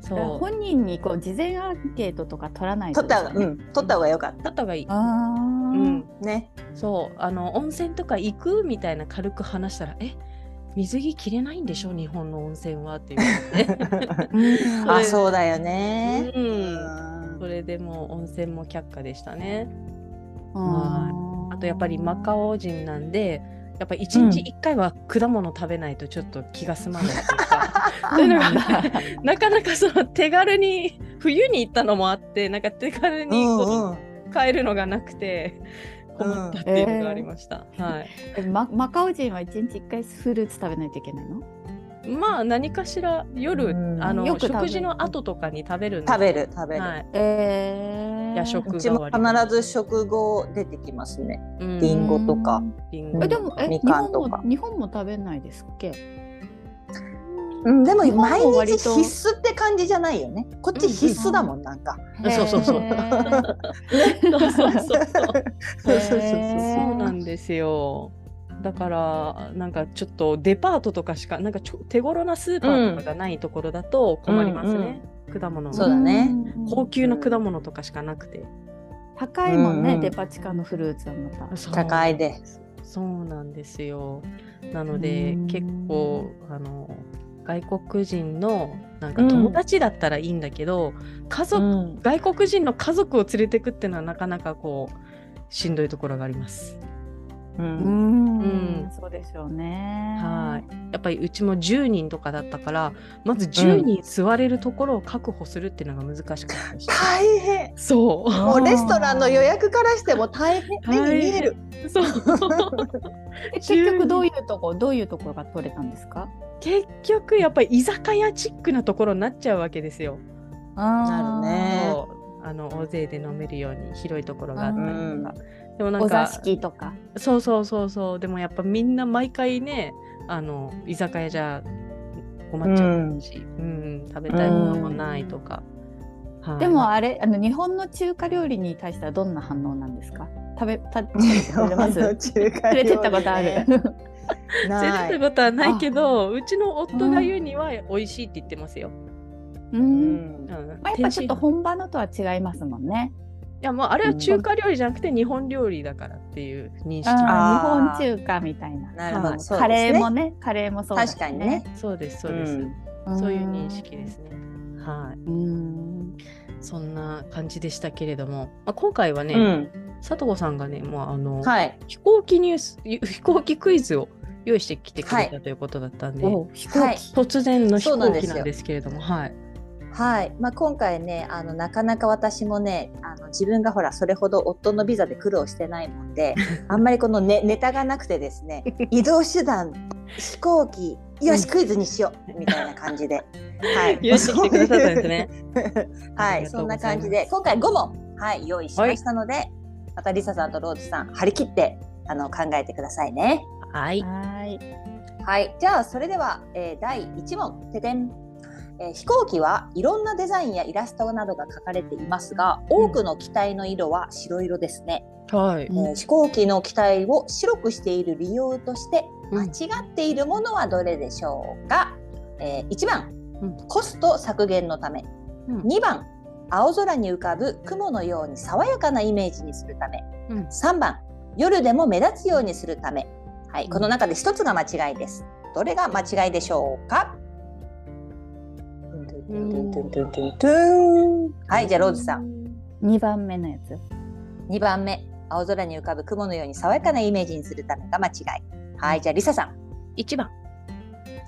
そう。本人にこう事前アンケートとか取らないと取った。うん。取った方がよかった。だった方がいい。あうーん。ね。そう。あの温泉とか行くみたいな軽く話したらえ？水着着れないんでしょ？日本の温泉はって言って、う。ん <laughs> あそうだよね、うんうんそれでもう温泉も却下でしたね。うんあとやっぱりマカオ人なんでやっぱ一日一回は果物食べないとちょっと気が済まないっていうか、<laughs> そういうのがなかなかその手軽に冬に行ったのもあってなんか手軽にこううん。うん買えるのがなくて困ったっていうのがありました。はい。えママカオ人は一日一回フルーツ食べないといけないの？まあ何かしら夜、うん。あの食べる。食事の後とかに食べるんです食べる食べる、はい。えー、夜食うちも必ず食後出てきますね。うん。リンゴとか。えでもえみ日本かんとか。も日本も食べないですっけ？うん、でも毎日必須って感じじゃないよね。こっち必須だもんなんか、そうそうそうそう。そうそうそう。そう。そうそうそうへーそうなんですよ。だからなんかちょっとデパートとかしかなんかちょ手頃なスーパーとかがないところだと困りますね。果物もそうだねうん高級の果物とかしかなくて。高いもんね、うんうんデパ地下のフルーツはまた。高いで。そうなんですよ。なのでうん結構あの外国人のなんか友達だったらいいんだけど、家族、うん外国人の家族を連れてくっていうのはなかなかこうしんどいところがあります。ううんんうんそうでしょうね。はい。やっぱりうちも10人とかだったからまず10人座れるところを確保するっていうのが難しかったし、大変そうもうレストランの予約からしても大変目に見える。そうえ <laughs> 結局どういうとこどういうところが取れたんですか？結局やっぱり居酒屋チックなところになっちゃうわけですよ。なるねあの大勢で飲めるように広いところがあったりとうんか。でもなんお座か敷とか。そうそうそうそうでもやっぱみんな毎回ねあの居酒屋じゃ困っちゃうし、うん食べたいものもないとか。はいでもあれあの日本の中華料理に対してはどんな反応なんですか？食べた食べれます？中華連れてったことある。<laughs> 連れて。ったことはないけどうちの夫が言うには美味しいって言ってますよ。う。うんんうんまあ、やっぱちょっと本場のとは違いますもんね。いやもうあれは中華料理じゃなくて日本料理だからっていう認識日本中華みたいな。なるほど。ねカレーもね、カレーもそうだし確かにね。。そうですそうです、うんそういう認識ですねはいうん。そんな感じでしたけれども、まあ、今回はね、うん。佐藤さんがねもうあの、はい。飛行機ニュース飛行機クイズを用意してきてくれはたということだったんで、お飛行機。はい突然の飛行機なんですけれどもはいはい、まあ、今回ねあのなかなか私もねあの自分がほらそれほど夫のビザで苦労してないもんで <laughs> あんまりこの、ね、ネタがなくてですね <laughs> 移動手段飛行機よしクイズにしようみたいな感じで、<laughs> はい、よし来てくださったんですね。はい、そんございます。感じで今回5問、はい、用意しましたので、またリサさんとローズさん張り切ってあの考えてくださいね。はい。はい。はい、じゃあそれでは、えー第1問ててん、えー飛行機はいろんなデザインやイラストなどが描かれていますが多くの機体の色は白色ですね、はい。えー飛行機の機体を白くしている理由として間違っているものはどれでしょうか、えー1番、うん。コスト削減のため。うん。2番青空に浮かぶ雲のように爽やかなイメージにするため。うん。3番夜でも目立つようにするため、はい、うん。この中で一つが間違いです。どれが間違いでしょうか？はいじゃあローズさん。二番目のやつ。2番目。青空に浮かぶ雲のように爽やかなイメージにするためが間違い。はいじゃあリサさん。一番。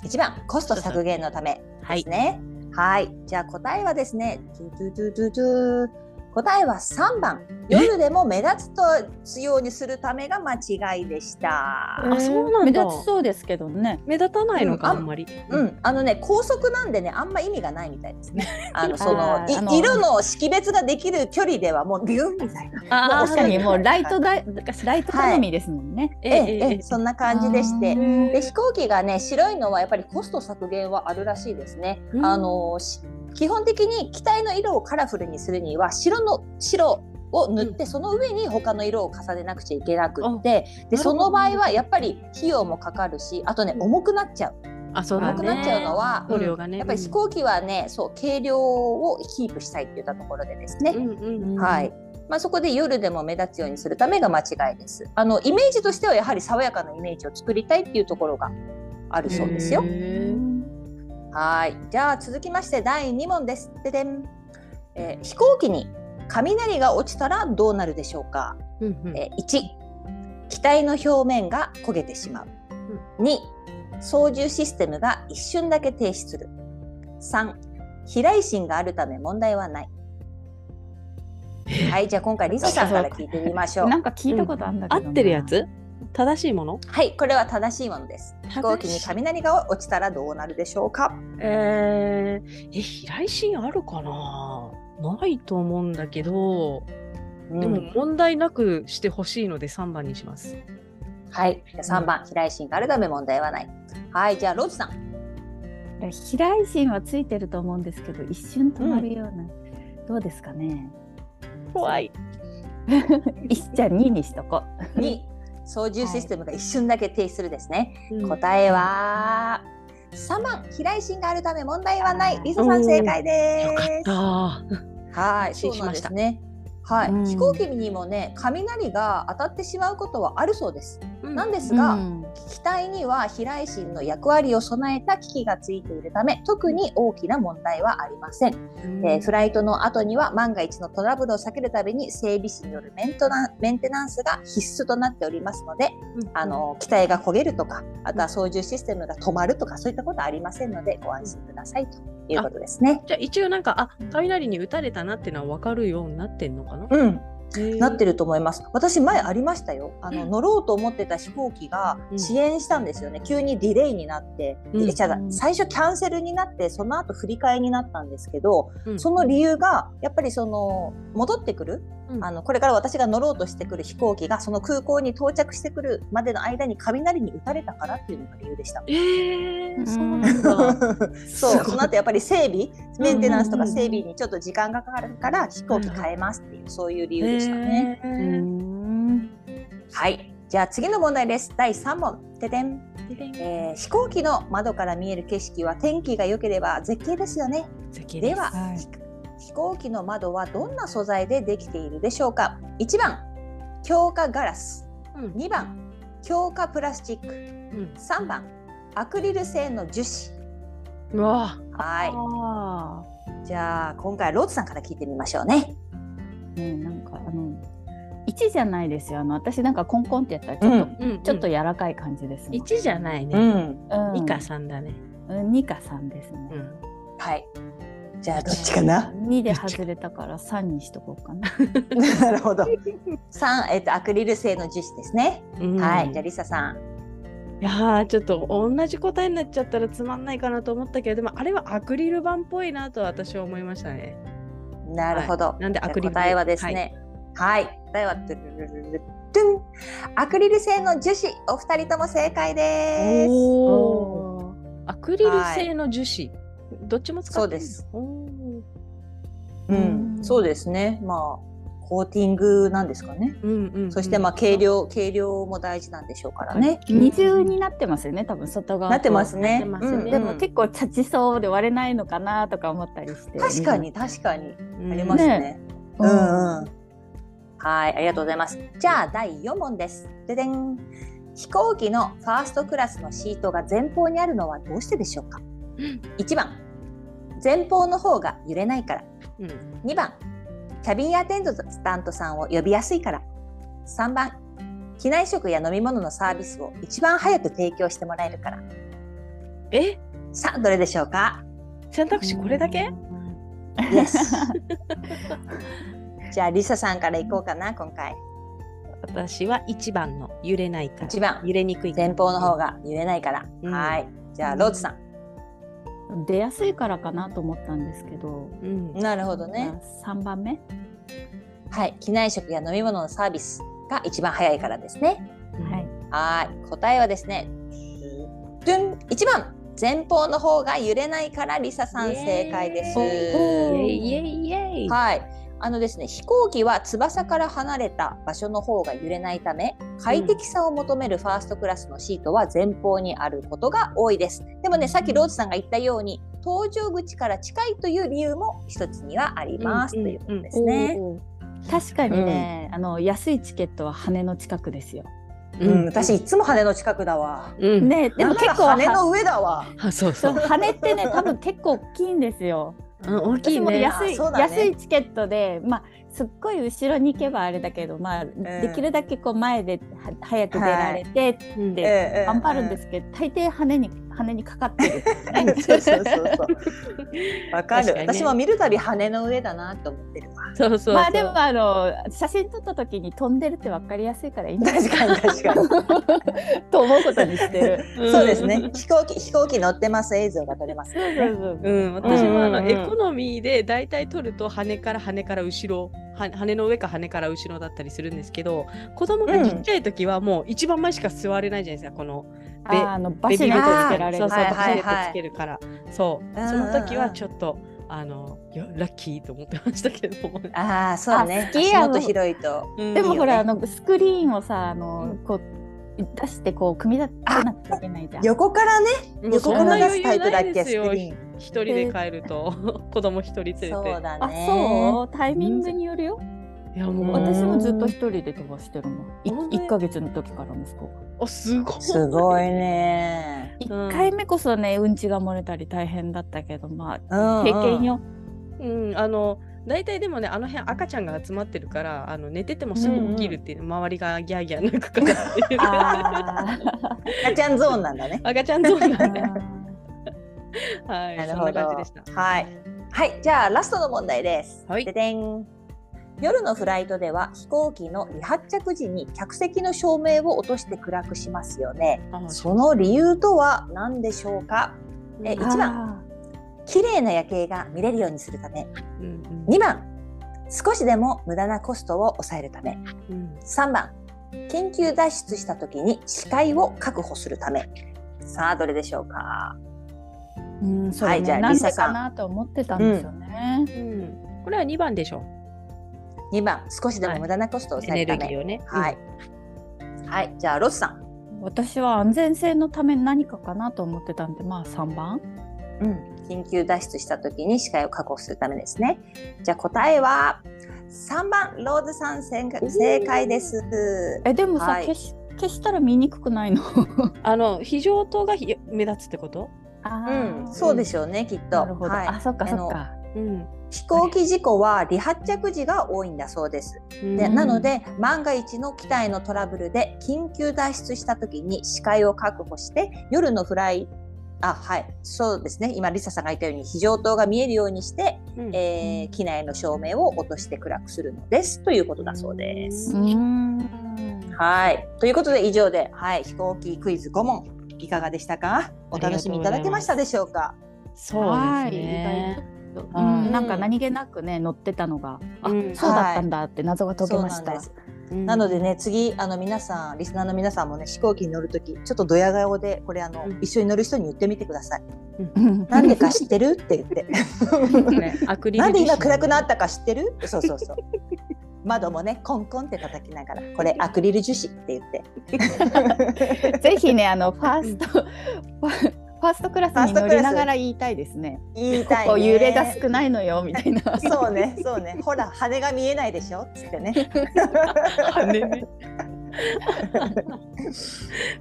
1番。コスト削減のためはいです。ね。はい。じゃあ答えはですねトゥトゥトゥトゥトゥ答えは3番夜でも目立つとつようにするためが間違いでした。あそうなんだ目立ちそうですけどね。目立たないのか、うんあんまり。うん、あのね高速なんでねあんま意味がないみたいですね。<laughs> あのそのいあーあの色の識別ができる距離ではもうビュンみたいな。あ確かにもうライトだライト好みですもんね。ええええそんな感じでして。で飛行機がね白いのはやっぱりコスト削減はあるらしいですね。うんあのし基本的に機体の色をカラフルにするには白の白を塗って、うんその上に他の色を重ねなくちゃいけなくってでその場合はやっぱり費用もかかるしあとね重くなっちゃうあ、そうだね。重くなっちゃうのは、塗料がね。やっぱり飛行機はねそう軽量をキープしたいって言ったところでですね、うんうんうん。はい。まあ、そこで夜でも目立つようにするためが間違いです。あのイメージとしてはやはり爽やかなイメージを作りたいっていうところがあるそうですよ。はい。じゃあ続きまして第2問です。ででん、えー飛行機に雷が落ちたらどうなるでしょうか？うんうんえー1、機体の表面が焦げてしまう。2、操縦システムが一瞬だけ停止する。3、飛来心があるため問題はない。はい、じゃあ今回リサさんから聞いてみましょう。なんか聞いたことあるんだけ合どな。ってるやつ？正しいもの？はい、これは正しいものです。飛行機に雷が落ちたらどうなるでしょうか？えー、え、飛来心あるかな？ないと思うんだけど、でも問題なくしてほしいので3番にします。はい、じゃあ3番、飛来心があるため問題はない。はい、じゃあローズさん。飛来心はついてると思うんですけど一瞬止まるような、どうですかね？怖い。<laughs> 一じゃあ2にしとこう2、操縦システムが一瞬だけ停止するですね。うん答えは3番、飛来心があるため問題はない。リサさん正解でよかっす。た。はい、安心そうなんしました。ですね。はい、うん。飛行機にもね、雷が当たってしまうことはあるそうです。うん。なんですが、うん。機体には飛来心の役割を備えた機器がついているため特に大きな問題はありません、えーフライトの後には万が一のトラブルを避けるために整備士によるメントナメンテナンスが必須となっておりますので、うん。あの機体が焦げるとかあとは操縦システムが止まるとかそういったことはありませんのでご安心くださいということですね。じゃあ一応なんか、あ、雷に打たれたなっていうのは分かるようになってんのかな？うん、なってる。ると思います。私前ありましたよ。あの乗ろうと思ってた飛行機がうん。遅延したんですよね。急にディレイになって、うん。えじゃあ最初キャンセルになってその後振り替えになったんですけど、うん。その理由がやっぱりその戻ってくる、うん。あのこれから私が乗ろうとしてくる飛行機がその空港に到着してくるまでの間に雷に打たれたからっていうのが理由でした。そうなんだ。<laughs> そう。その後やっぱり整備メンテナンスとかうんうんうん整備にちょっと時間がかかるから飛行機変えますっていうそういう理由でしたね。へうーんはい。じゃあ次の問題です。第3問。ててん。えー飛行機の窓から見える景色は天気が良ければ絶景ですよね。絶景では、はいひ飛行機の窓はどんな素材でできているでしょうか。1番、強化ガラス。うん2番、強化プラスチック。うん3番、アクリル製の樹脂。うわはあい。じゃあ今回はローズさんから聞いてみましょうね。ーねなんかあの1じゃないですよあの私なんかコンコンってやったらちょっと、うんうんちょっと柔らかい感じですもん1じゃないね。ん。うん2か3だね。うん2か3ですね、うん。はい。じゃあどっちかな？2で外れたから3にしとこうかな。<laughs> なるほど。三、えっと、アクリル製の樹脂ですね。うんはい、じゃあ、リサさん。いやーちょっと同じ答えになっちゃったらつまんないかなと思ったけどでもあれはアクリル板っぽいなと私は思いましたね。なるほど。なんでアクリル答えはですね。はい、答えはトゥルルルルトゥン。アクリル製の樹脂、お二人とも正解です。アクリル製の樹脂、どっちも使ってるそうです。うん、そうですね。まあ。コーティングなんですかね。うんうんうんそしてまあ軽量軽量も大事なんでしょうからね。二重になってますよね、多分外側と。なってますね。すねうんでも結構立ちそうで割れないのかなとか思ったりして。確かに確かにうんありますね。ねうんうん。はい、ありがとうございます。じゃあ第4問です。ででん。飛行機のファーストクラスのシートが前方にあるのはどうしてでしょうか？1番、前方の方が揺れないから。うん2番、キャビンアテンドタントさんを呼びやすいから。3番、機内食や飲み物のサービスを一番早く提供してもらえるから。え？さあ、どれでしょうか？選択肢これだけ？<laughs> じゃあ、リサさんからいこうかな、今回。私は1番の揺れないから1番。揺れにくい前方の方が揺れないから。うんはい。じゃあ、ローズさ出やすいからかなと思ったんですけど。うんん。なるほどね。3番目？はい。機内食や飲み物のサービスが一番早いからですね。はい。はい。答えはですね、ドゥン1番。前方の方が揺れないからリサさん正解です。イエイイエイイエイはい。あのですね、飛行機は翼から離れた場所の方が揺れないため、快適さを求めるファーストクラスのシートは前方にあることが多いです。でもね、さっきローズさんが言ったように、搭乗口から近いという理由も一つにはあります、うんということですね。確かにね、あの安いチケットは羽の近くですよ。うん、私いつも羽の近くだわ。うんね、でも結構羽の上だわ。あそうそうそう羽ってね多分結構大きいんですよ。うん大きいね。安い、ね。安いチケットで、まあ、すっごい後ろに行けばあれだけど、まあできるだけこう前では早く出られてうん。で、ええ頑張るんですけど、大抵羽に羽にかかってる。<laughs> そうそうそうそう。<laughs> わかる。ね私も見るたび羽の上だなと思ってるわ。そうそうそうまあでもあの写真撮った時に飛んでるって分かりやすいからいいん確かに確かに。<laughs> と思うことにしてる。んそうですね。飛行機飛行機乗ってます映像が撮れます。そうそうそううん、私もあの、うんうんうんエコノミーで大体取ると羽から羽から後ろは羽の上か羽から後ろだったりするんですけど子供がちっちゃい時はもう一番前しか座れないじゃないですかこのベああのバシネットつけられる。そうそう、バシネットつけるから。そう。その時はちょっとあのよラッキーと思ってましたけども、ああそうね。あ好きや足元広いと。うん。でもほら、あのスクリーンをさあの、うん。こう出してこう組み立てなきゃいけないじゃん。横からね。横から出すタイプだっけスクリーン。一人で帰ると <laughs> 子供一人連れて。そうだあね。そう？タイミングによるよ。いやもう私もずっと一人で飛ばしてるもん。い本当に？一ヶ月の時から息子が。あすごいすごいね。<laughs> 一うん回目こそねうんちが漏れたり大変だったけどまうんあ経験よ。うん、あの大体でもねあの辺赤ちゃんが集まってるからあの寝ててもすぐ起きるっていう、周りがギャーギャー泣くからっていうあ赤ちゃんゾーンなんだね。赤ちゃんゾーンーなんではいそんなるほど。な感じでしたはい。はい、じゃあラストの問題です。はいででん。夜のフライトでは飛行機の離発着時に客席の照明を落として暗くしますよね。あその理由とは何でしょうか？えうん一番綺麗な夜景が見れるようにするため。うん2番、少しでも無駄なコストを抑えるため。うん3番、緊急脱出した時に視界を確保するため。さあ、どれでしょうか？うんそれね、はいじゃあなんでリサさんかなと思ってたんですよね。うんこれは2番でしょ2番、少しでも無駄なコストを抑えるため。はい。はい、じゃあロスさん。私は安全性のために何かかなと思ってたんでまあ3番。うん、緊急脱出した時に視界を確保するためですね。じゃあ答えは3番、ローズさん正解正解です。えでもさ、はい。消し消したら見にくくないの？<laughs> あの非常灯がひ目立つってこと？あうーん、そうでしょうね、きっと。なるほど、はい。あそっかそっか。うん飛行機事故は離発着時が多いんだそうです。でうん。なので万が一の機体のトラブルで緊急脱出した時に視界を確保して夜のフライあはいそうですね。今リサさんが言ったように非常灯が見えるようにして、うん。えー機内の照明を落として暗くするのですということだそうです。うん。はい。ということで以上で、はい、飛行機クイズ5問いかがでしたか？お楽しみいただけましたでしょうか？そうですね。うはいん、なんか何気なくね乗ってたのが、あ、うん。そうだったんだって謎が解けました。そうなのでね次あの皆さんリスナーの皆さんもね飛行機に乗るときちょっとドヤ顔でこれあの、うん。一緒に乗る人に言ってみてください。うん。なんでか知ってる？って言って。ね、<laughs> アクリルなんで今暗くなったか知ってる？そうそうそう。窓もねコンコンって叩きながらこれアクリル樹脂って言って。<laughs> ぜひねあのファースト <laughs> ファーストクラスに乗りながら言いたいですね。言いたい、ね。ここ揺れが少ないのよみたいな。そうねそうねほら羽が見えないでしょ？っつってね。羽ね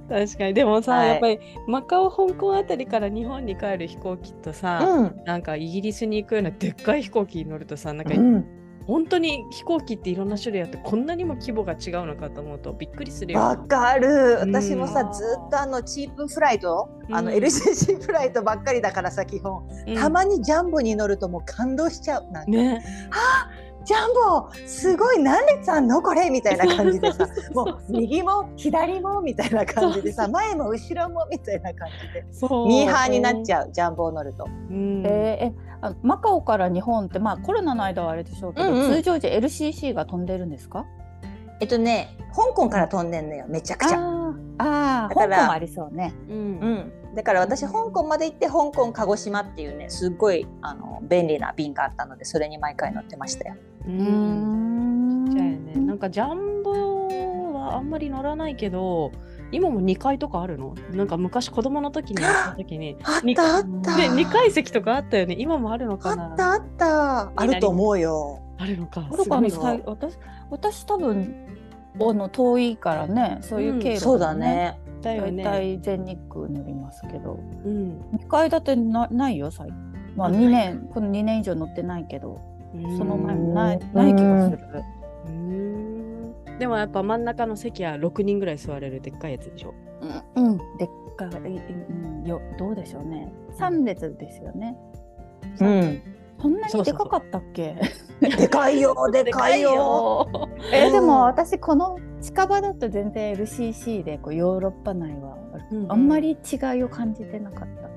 確かにでもさ、はいやっぱりマカオ香港あたりから日本に帰る飛行機とさ、うん。なんかイギリスに行くようなでっかい飛行機に乗るとさなんか、うん本当に飛行機っていろんな種類あってこんなにも規模が違うのかと思うとびっくりするよ。わかる。うん。私もさずっとあのチープフライト、あのうん LCC フライトばっかりだからさ基本、うん。たまにジャンボに乗るともう感動しちゃう。なんか、ねジャンボすごい何列あんのこれみたいな感じでさ <laughs> もう右も左もみたいな感じでさ前も後ろもみたいな感じでそうミーハーになっちゃうジャンボを乗ると。うんえーえあマカオから日本ってまあコロナの間はあれでしょうけど、うんうん通常時 LCC が飛んでるんですか？えっとね香港から飛んでんのよめちゃくちゃ。あーあー、だから香港もありそうね。うんうん、だから私香港まで行って香港鹿児島っていうねすっごいあの便利な便があったのでそれに毎回乗ってましたよ。ううんんじゃあね。なんかジャンボはあんまり乗らないけど今も2階とかあるの？なんか昔子供の時に乗った時に。あにったあった。で2階席とかあったよね。今もあるのかな？あったあった。あると思うよ。あるのか。だからねすごいさい私私多分あの遠いからねそういう経路、そうだ。ね。大だよね。体全日空乗りますけど、うん。2階建てなないよ最まああ2年この2年以上乗ってないけど、その前もないうんない気がする。うんでもやっぱ真ん中の席は6人ぐらい座れるでっかいやつでしょ？うん、うん、でっかい、うん、よどうでしょうね。3列ですよね。うん。そんなにでかかったっけ？<laughs> でかいよでかいよ。えでもうん私この近場だと全然 LCC でこうヨーロッパ内はうんあんまり違いを感じてなかった。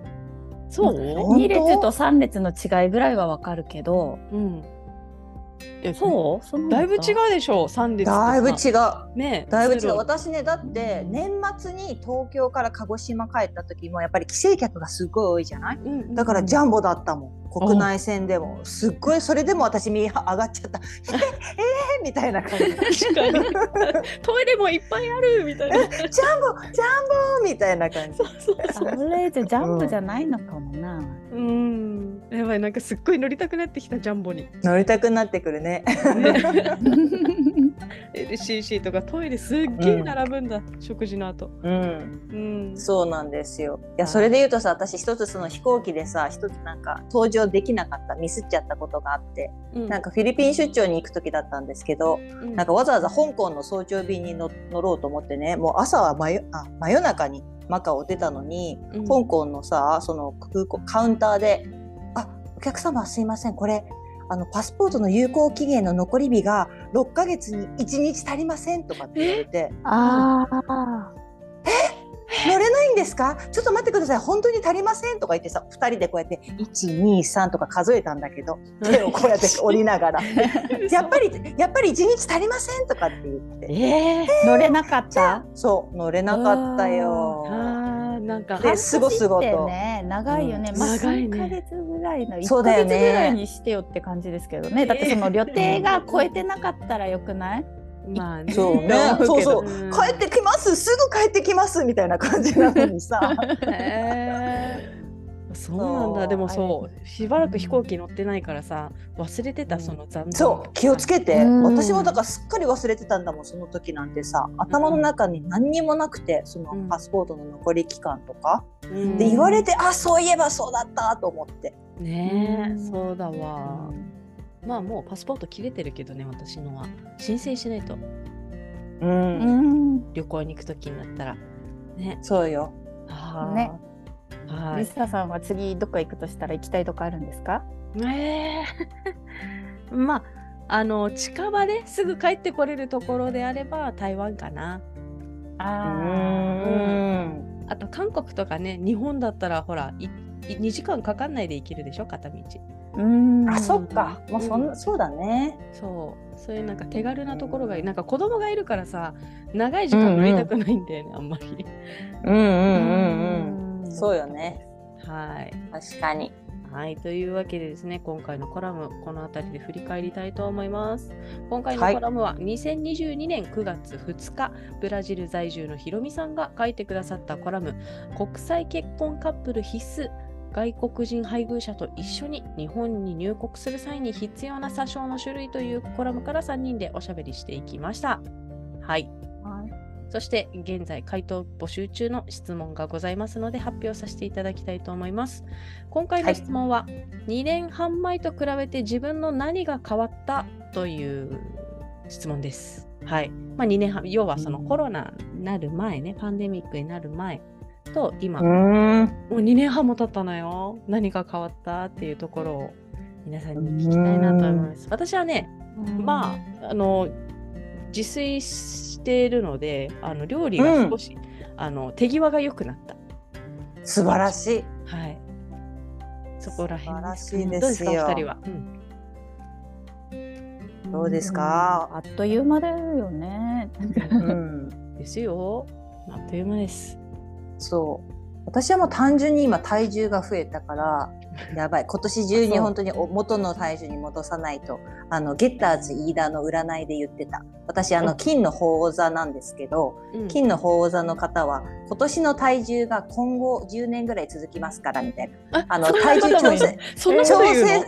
そう、本当2列と3列の違いぐらいはわかるけど、うん、えそう？そだいぶ違うう。でしょ3列とさだいぶ違う。ねだいぶ違う。私ねだって年末に東京から鹿児島帰った時もやっぱり帰省客がすごい多いじゃない？うんうんだからジャンボだったもん。国内線でもすっごいそれでも私身上がっちゃった。<laughs> えー、えー、みたいな感じ。確かに <laughs> トイレもいっぱいあるみたいなジャンボジャンボみたいな感じ。そうそうそうあれじゃジャンプじゃないのかもな。うんやばいなんかすっごい乗りたくなってきたジャンボに、乗りたくなってくるね。ね、<laughs> LCC とかトイレすっげえ並ぶんだ、食事の後。うん。うん。そうなんですよ。いやそれで言うとさ私一つその飛行機でさ一つなんか搭乗できなかったミスっちゃったことがあってうん。なんかフィリピン出張に行く時だったんですけどうん。なんかわざわざ香港の早朝便に乗乗ろうと思ってねもう朝は真夜あ真夜中にマカオを出たのに、うん香港のさその空港カウンターで「あお客様すいませんこれあのパスポートの有効期限の残り日が6ヶ月に1日足りません」とかって言われて。ああ。乗れないんですか？ちょっと待ってください。本当に足りませんとか言ってさ2人でこうやって123とか数えたんだけど手をこうやって折りながら。<laughs> やっぱりやっぱり1日足りませんとかって言って。ええ乗れなかった？そう乗れなかったよ。なんかですごすごと。長いよね、うん。まあ長いね。3ヶ月ぐらいの1そうだよね。ヶ月ぐらいにしてよって感じですけどね。だってその予定が超えてなかったらよくない？まあね。そうね。そうそう。うん。帰ってきます。すぐ帰ってきますみたいな感じなのにさ。<laughs> そうなんだ。でもそうしばらく飛行機乗ってないからさ忘れてたうん。その残念そう気をつけて。うん。私もだからすっかり忘れてたんだもんその時なんてさ。頭の中に何にもなくてそのうん。パスポートの残り期間とか、うん。で言われてあそういえばそうだったと思って。ねえうん。そうだわまあもうパスポート切れてるけどね私のは。申請しないと。うん。うん旅行に行く時になったら。ね。そうよ。ね。はい。リサさんは次どっか行くとしたら行きたいとこあるんですか？えー。<laughs> まあ、あの、近場ですぐ帰ってこれるところであれば台湾かな。うん。あと韓国とかね、日本だったらほら、いい2時間かかんないで行けるでしょ、片道。うん。あそっか。もうそんなそうだね。そう、そういうなんか手軽なところがいい。なんか子供がいるからさ、長い時間乗りたくないんだよね、あんまり。うんうんうんうん。そうよね。はい。確かに。はい、というわけでですね、今回のコラム、この辺りで振り返りたいと思います。今回のはい。コラムは2022年9月2日、ブラジル在住のひろみさんが書いてくださったコラム、国際結婚カップル必須、外国人配偶者と一緒に日本に入国する際に必要な詐称の種類というコラムから3人でおしゃべりしていきました。はい。はいそして現在回答募集中の質問がございますので発表させていただきたいと思います。今回の質問は、2年半前と比べて自分の何が変わったという質問です。はい。まあ2年半、要はそのコロナになる前ね、パンデミックになる前と今、もんう2年半も経ったのよ。何が変わったっていうところを皆さんに聞きたいなと思います。私はね、まあ、あの、自炊しているので、あの料理が少し、あの手際が良くなった。素晴らしいはい。そこら辺素晴らしいどうでですよお二人は？うんどうですか？あっという間だよね。うんですよ。あっという間です。そう。私はもう単純に今体重が増えたから <laughs> やばい。今年中に本当にお元の体重に戻さないと。あのゲッターズ飯田の占いで言ってた。私あの金の鳳座なんですけどうん。金の鳳座の方は今年の体重が今後10年ぐらい続きますからみたいな。あの体重調整。調整？の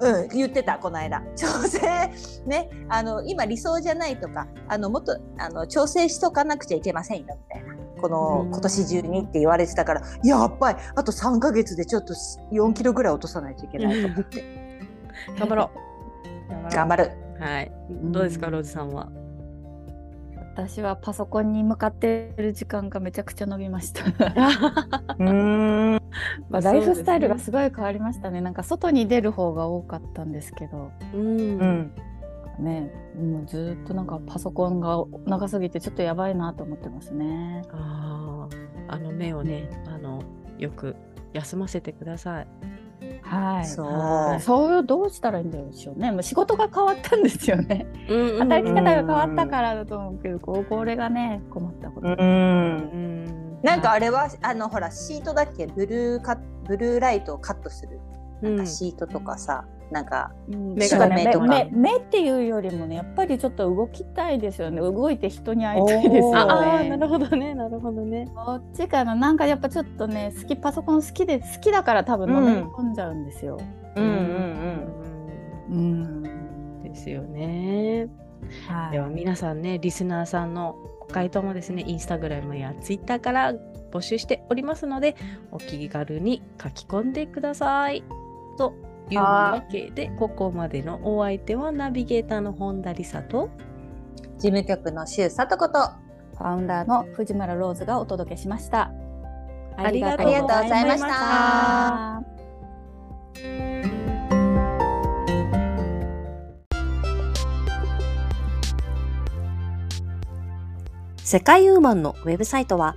うん、言ってたこの間。<laughs> 調整？ね？あの今理想じゃないとかあのもっとあの調整しとかなくちゃいけませんよみたいなこのうん今年中にって言われてたからやっぱりあと3ヶ月でちょっと4キロぐらい落とさないといけないと思って頑張ろう。頑張る。う。はい。どうですか、ローズさんは？私はパソコンに向かってる時間がめちゃくちゃ伸びました。<laughs> うんまあ、ライフスタイルがすごい変わりましたね。なんか外に出る方が多かったんですけど、うん。うんね、もうずっとなんかパソコンが長すぎてちょっとやばいなと思ってますね。ああ、あの目をね、あの、よく休ませてください。はい。そうはいそういうどうしたらいいんでしょうね。もう仕事が変わったんですよね。うん働き方が変わったからだと思うけど、これがね困ったこと。うんうん。なんかあれはあのほらシートだっけ？ブルーカブルーライトをカットするうん、なんかシートとかさ、なんかうん目とか目目っていうよりもねやっぱりちょっと動きたいですよね動いて人に会いたいですよね。ああー、なるほどね、なるほどね。こっちかななんかやっぱちょっとね好きパソコン好きで好きだから多分のめり込んじゃうんですよ。うんうんうんうんですよね。はいでは皆さんね、リスナーさんのご回答もですね、インスタグラムやツイッターから募集しておりますので、お気軽に書き込んでください。というわけで、ここまでのお相手はナビゲーターの本田理沙と、事務局の周佐とことファウンダーの藤村ローズがお届けしました。ありがとうございましたあ世界ウーマンのウェブサイトは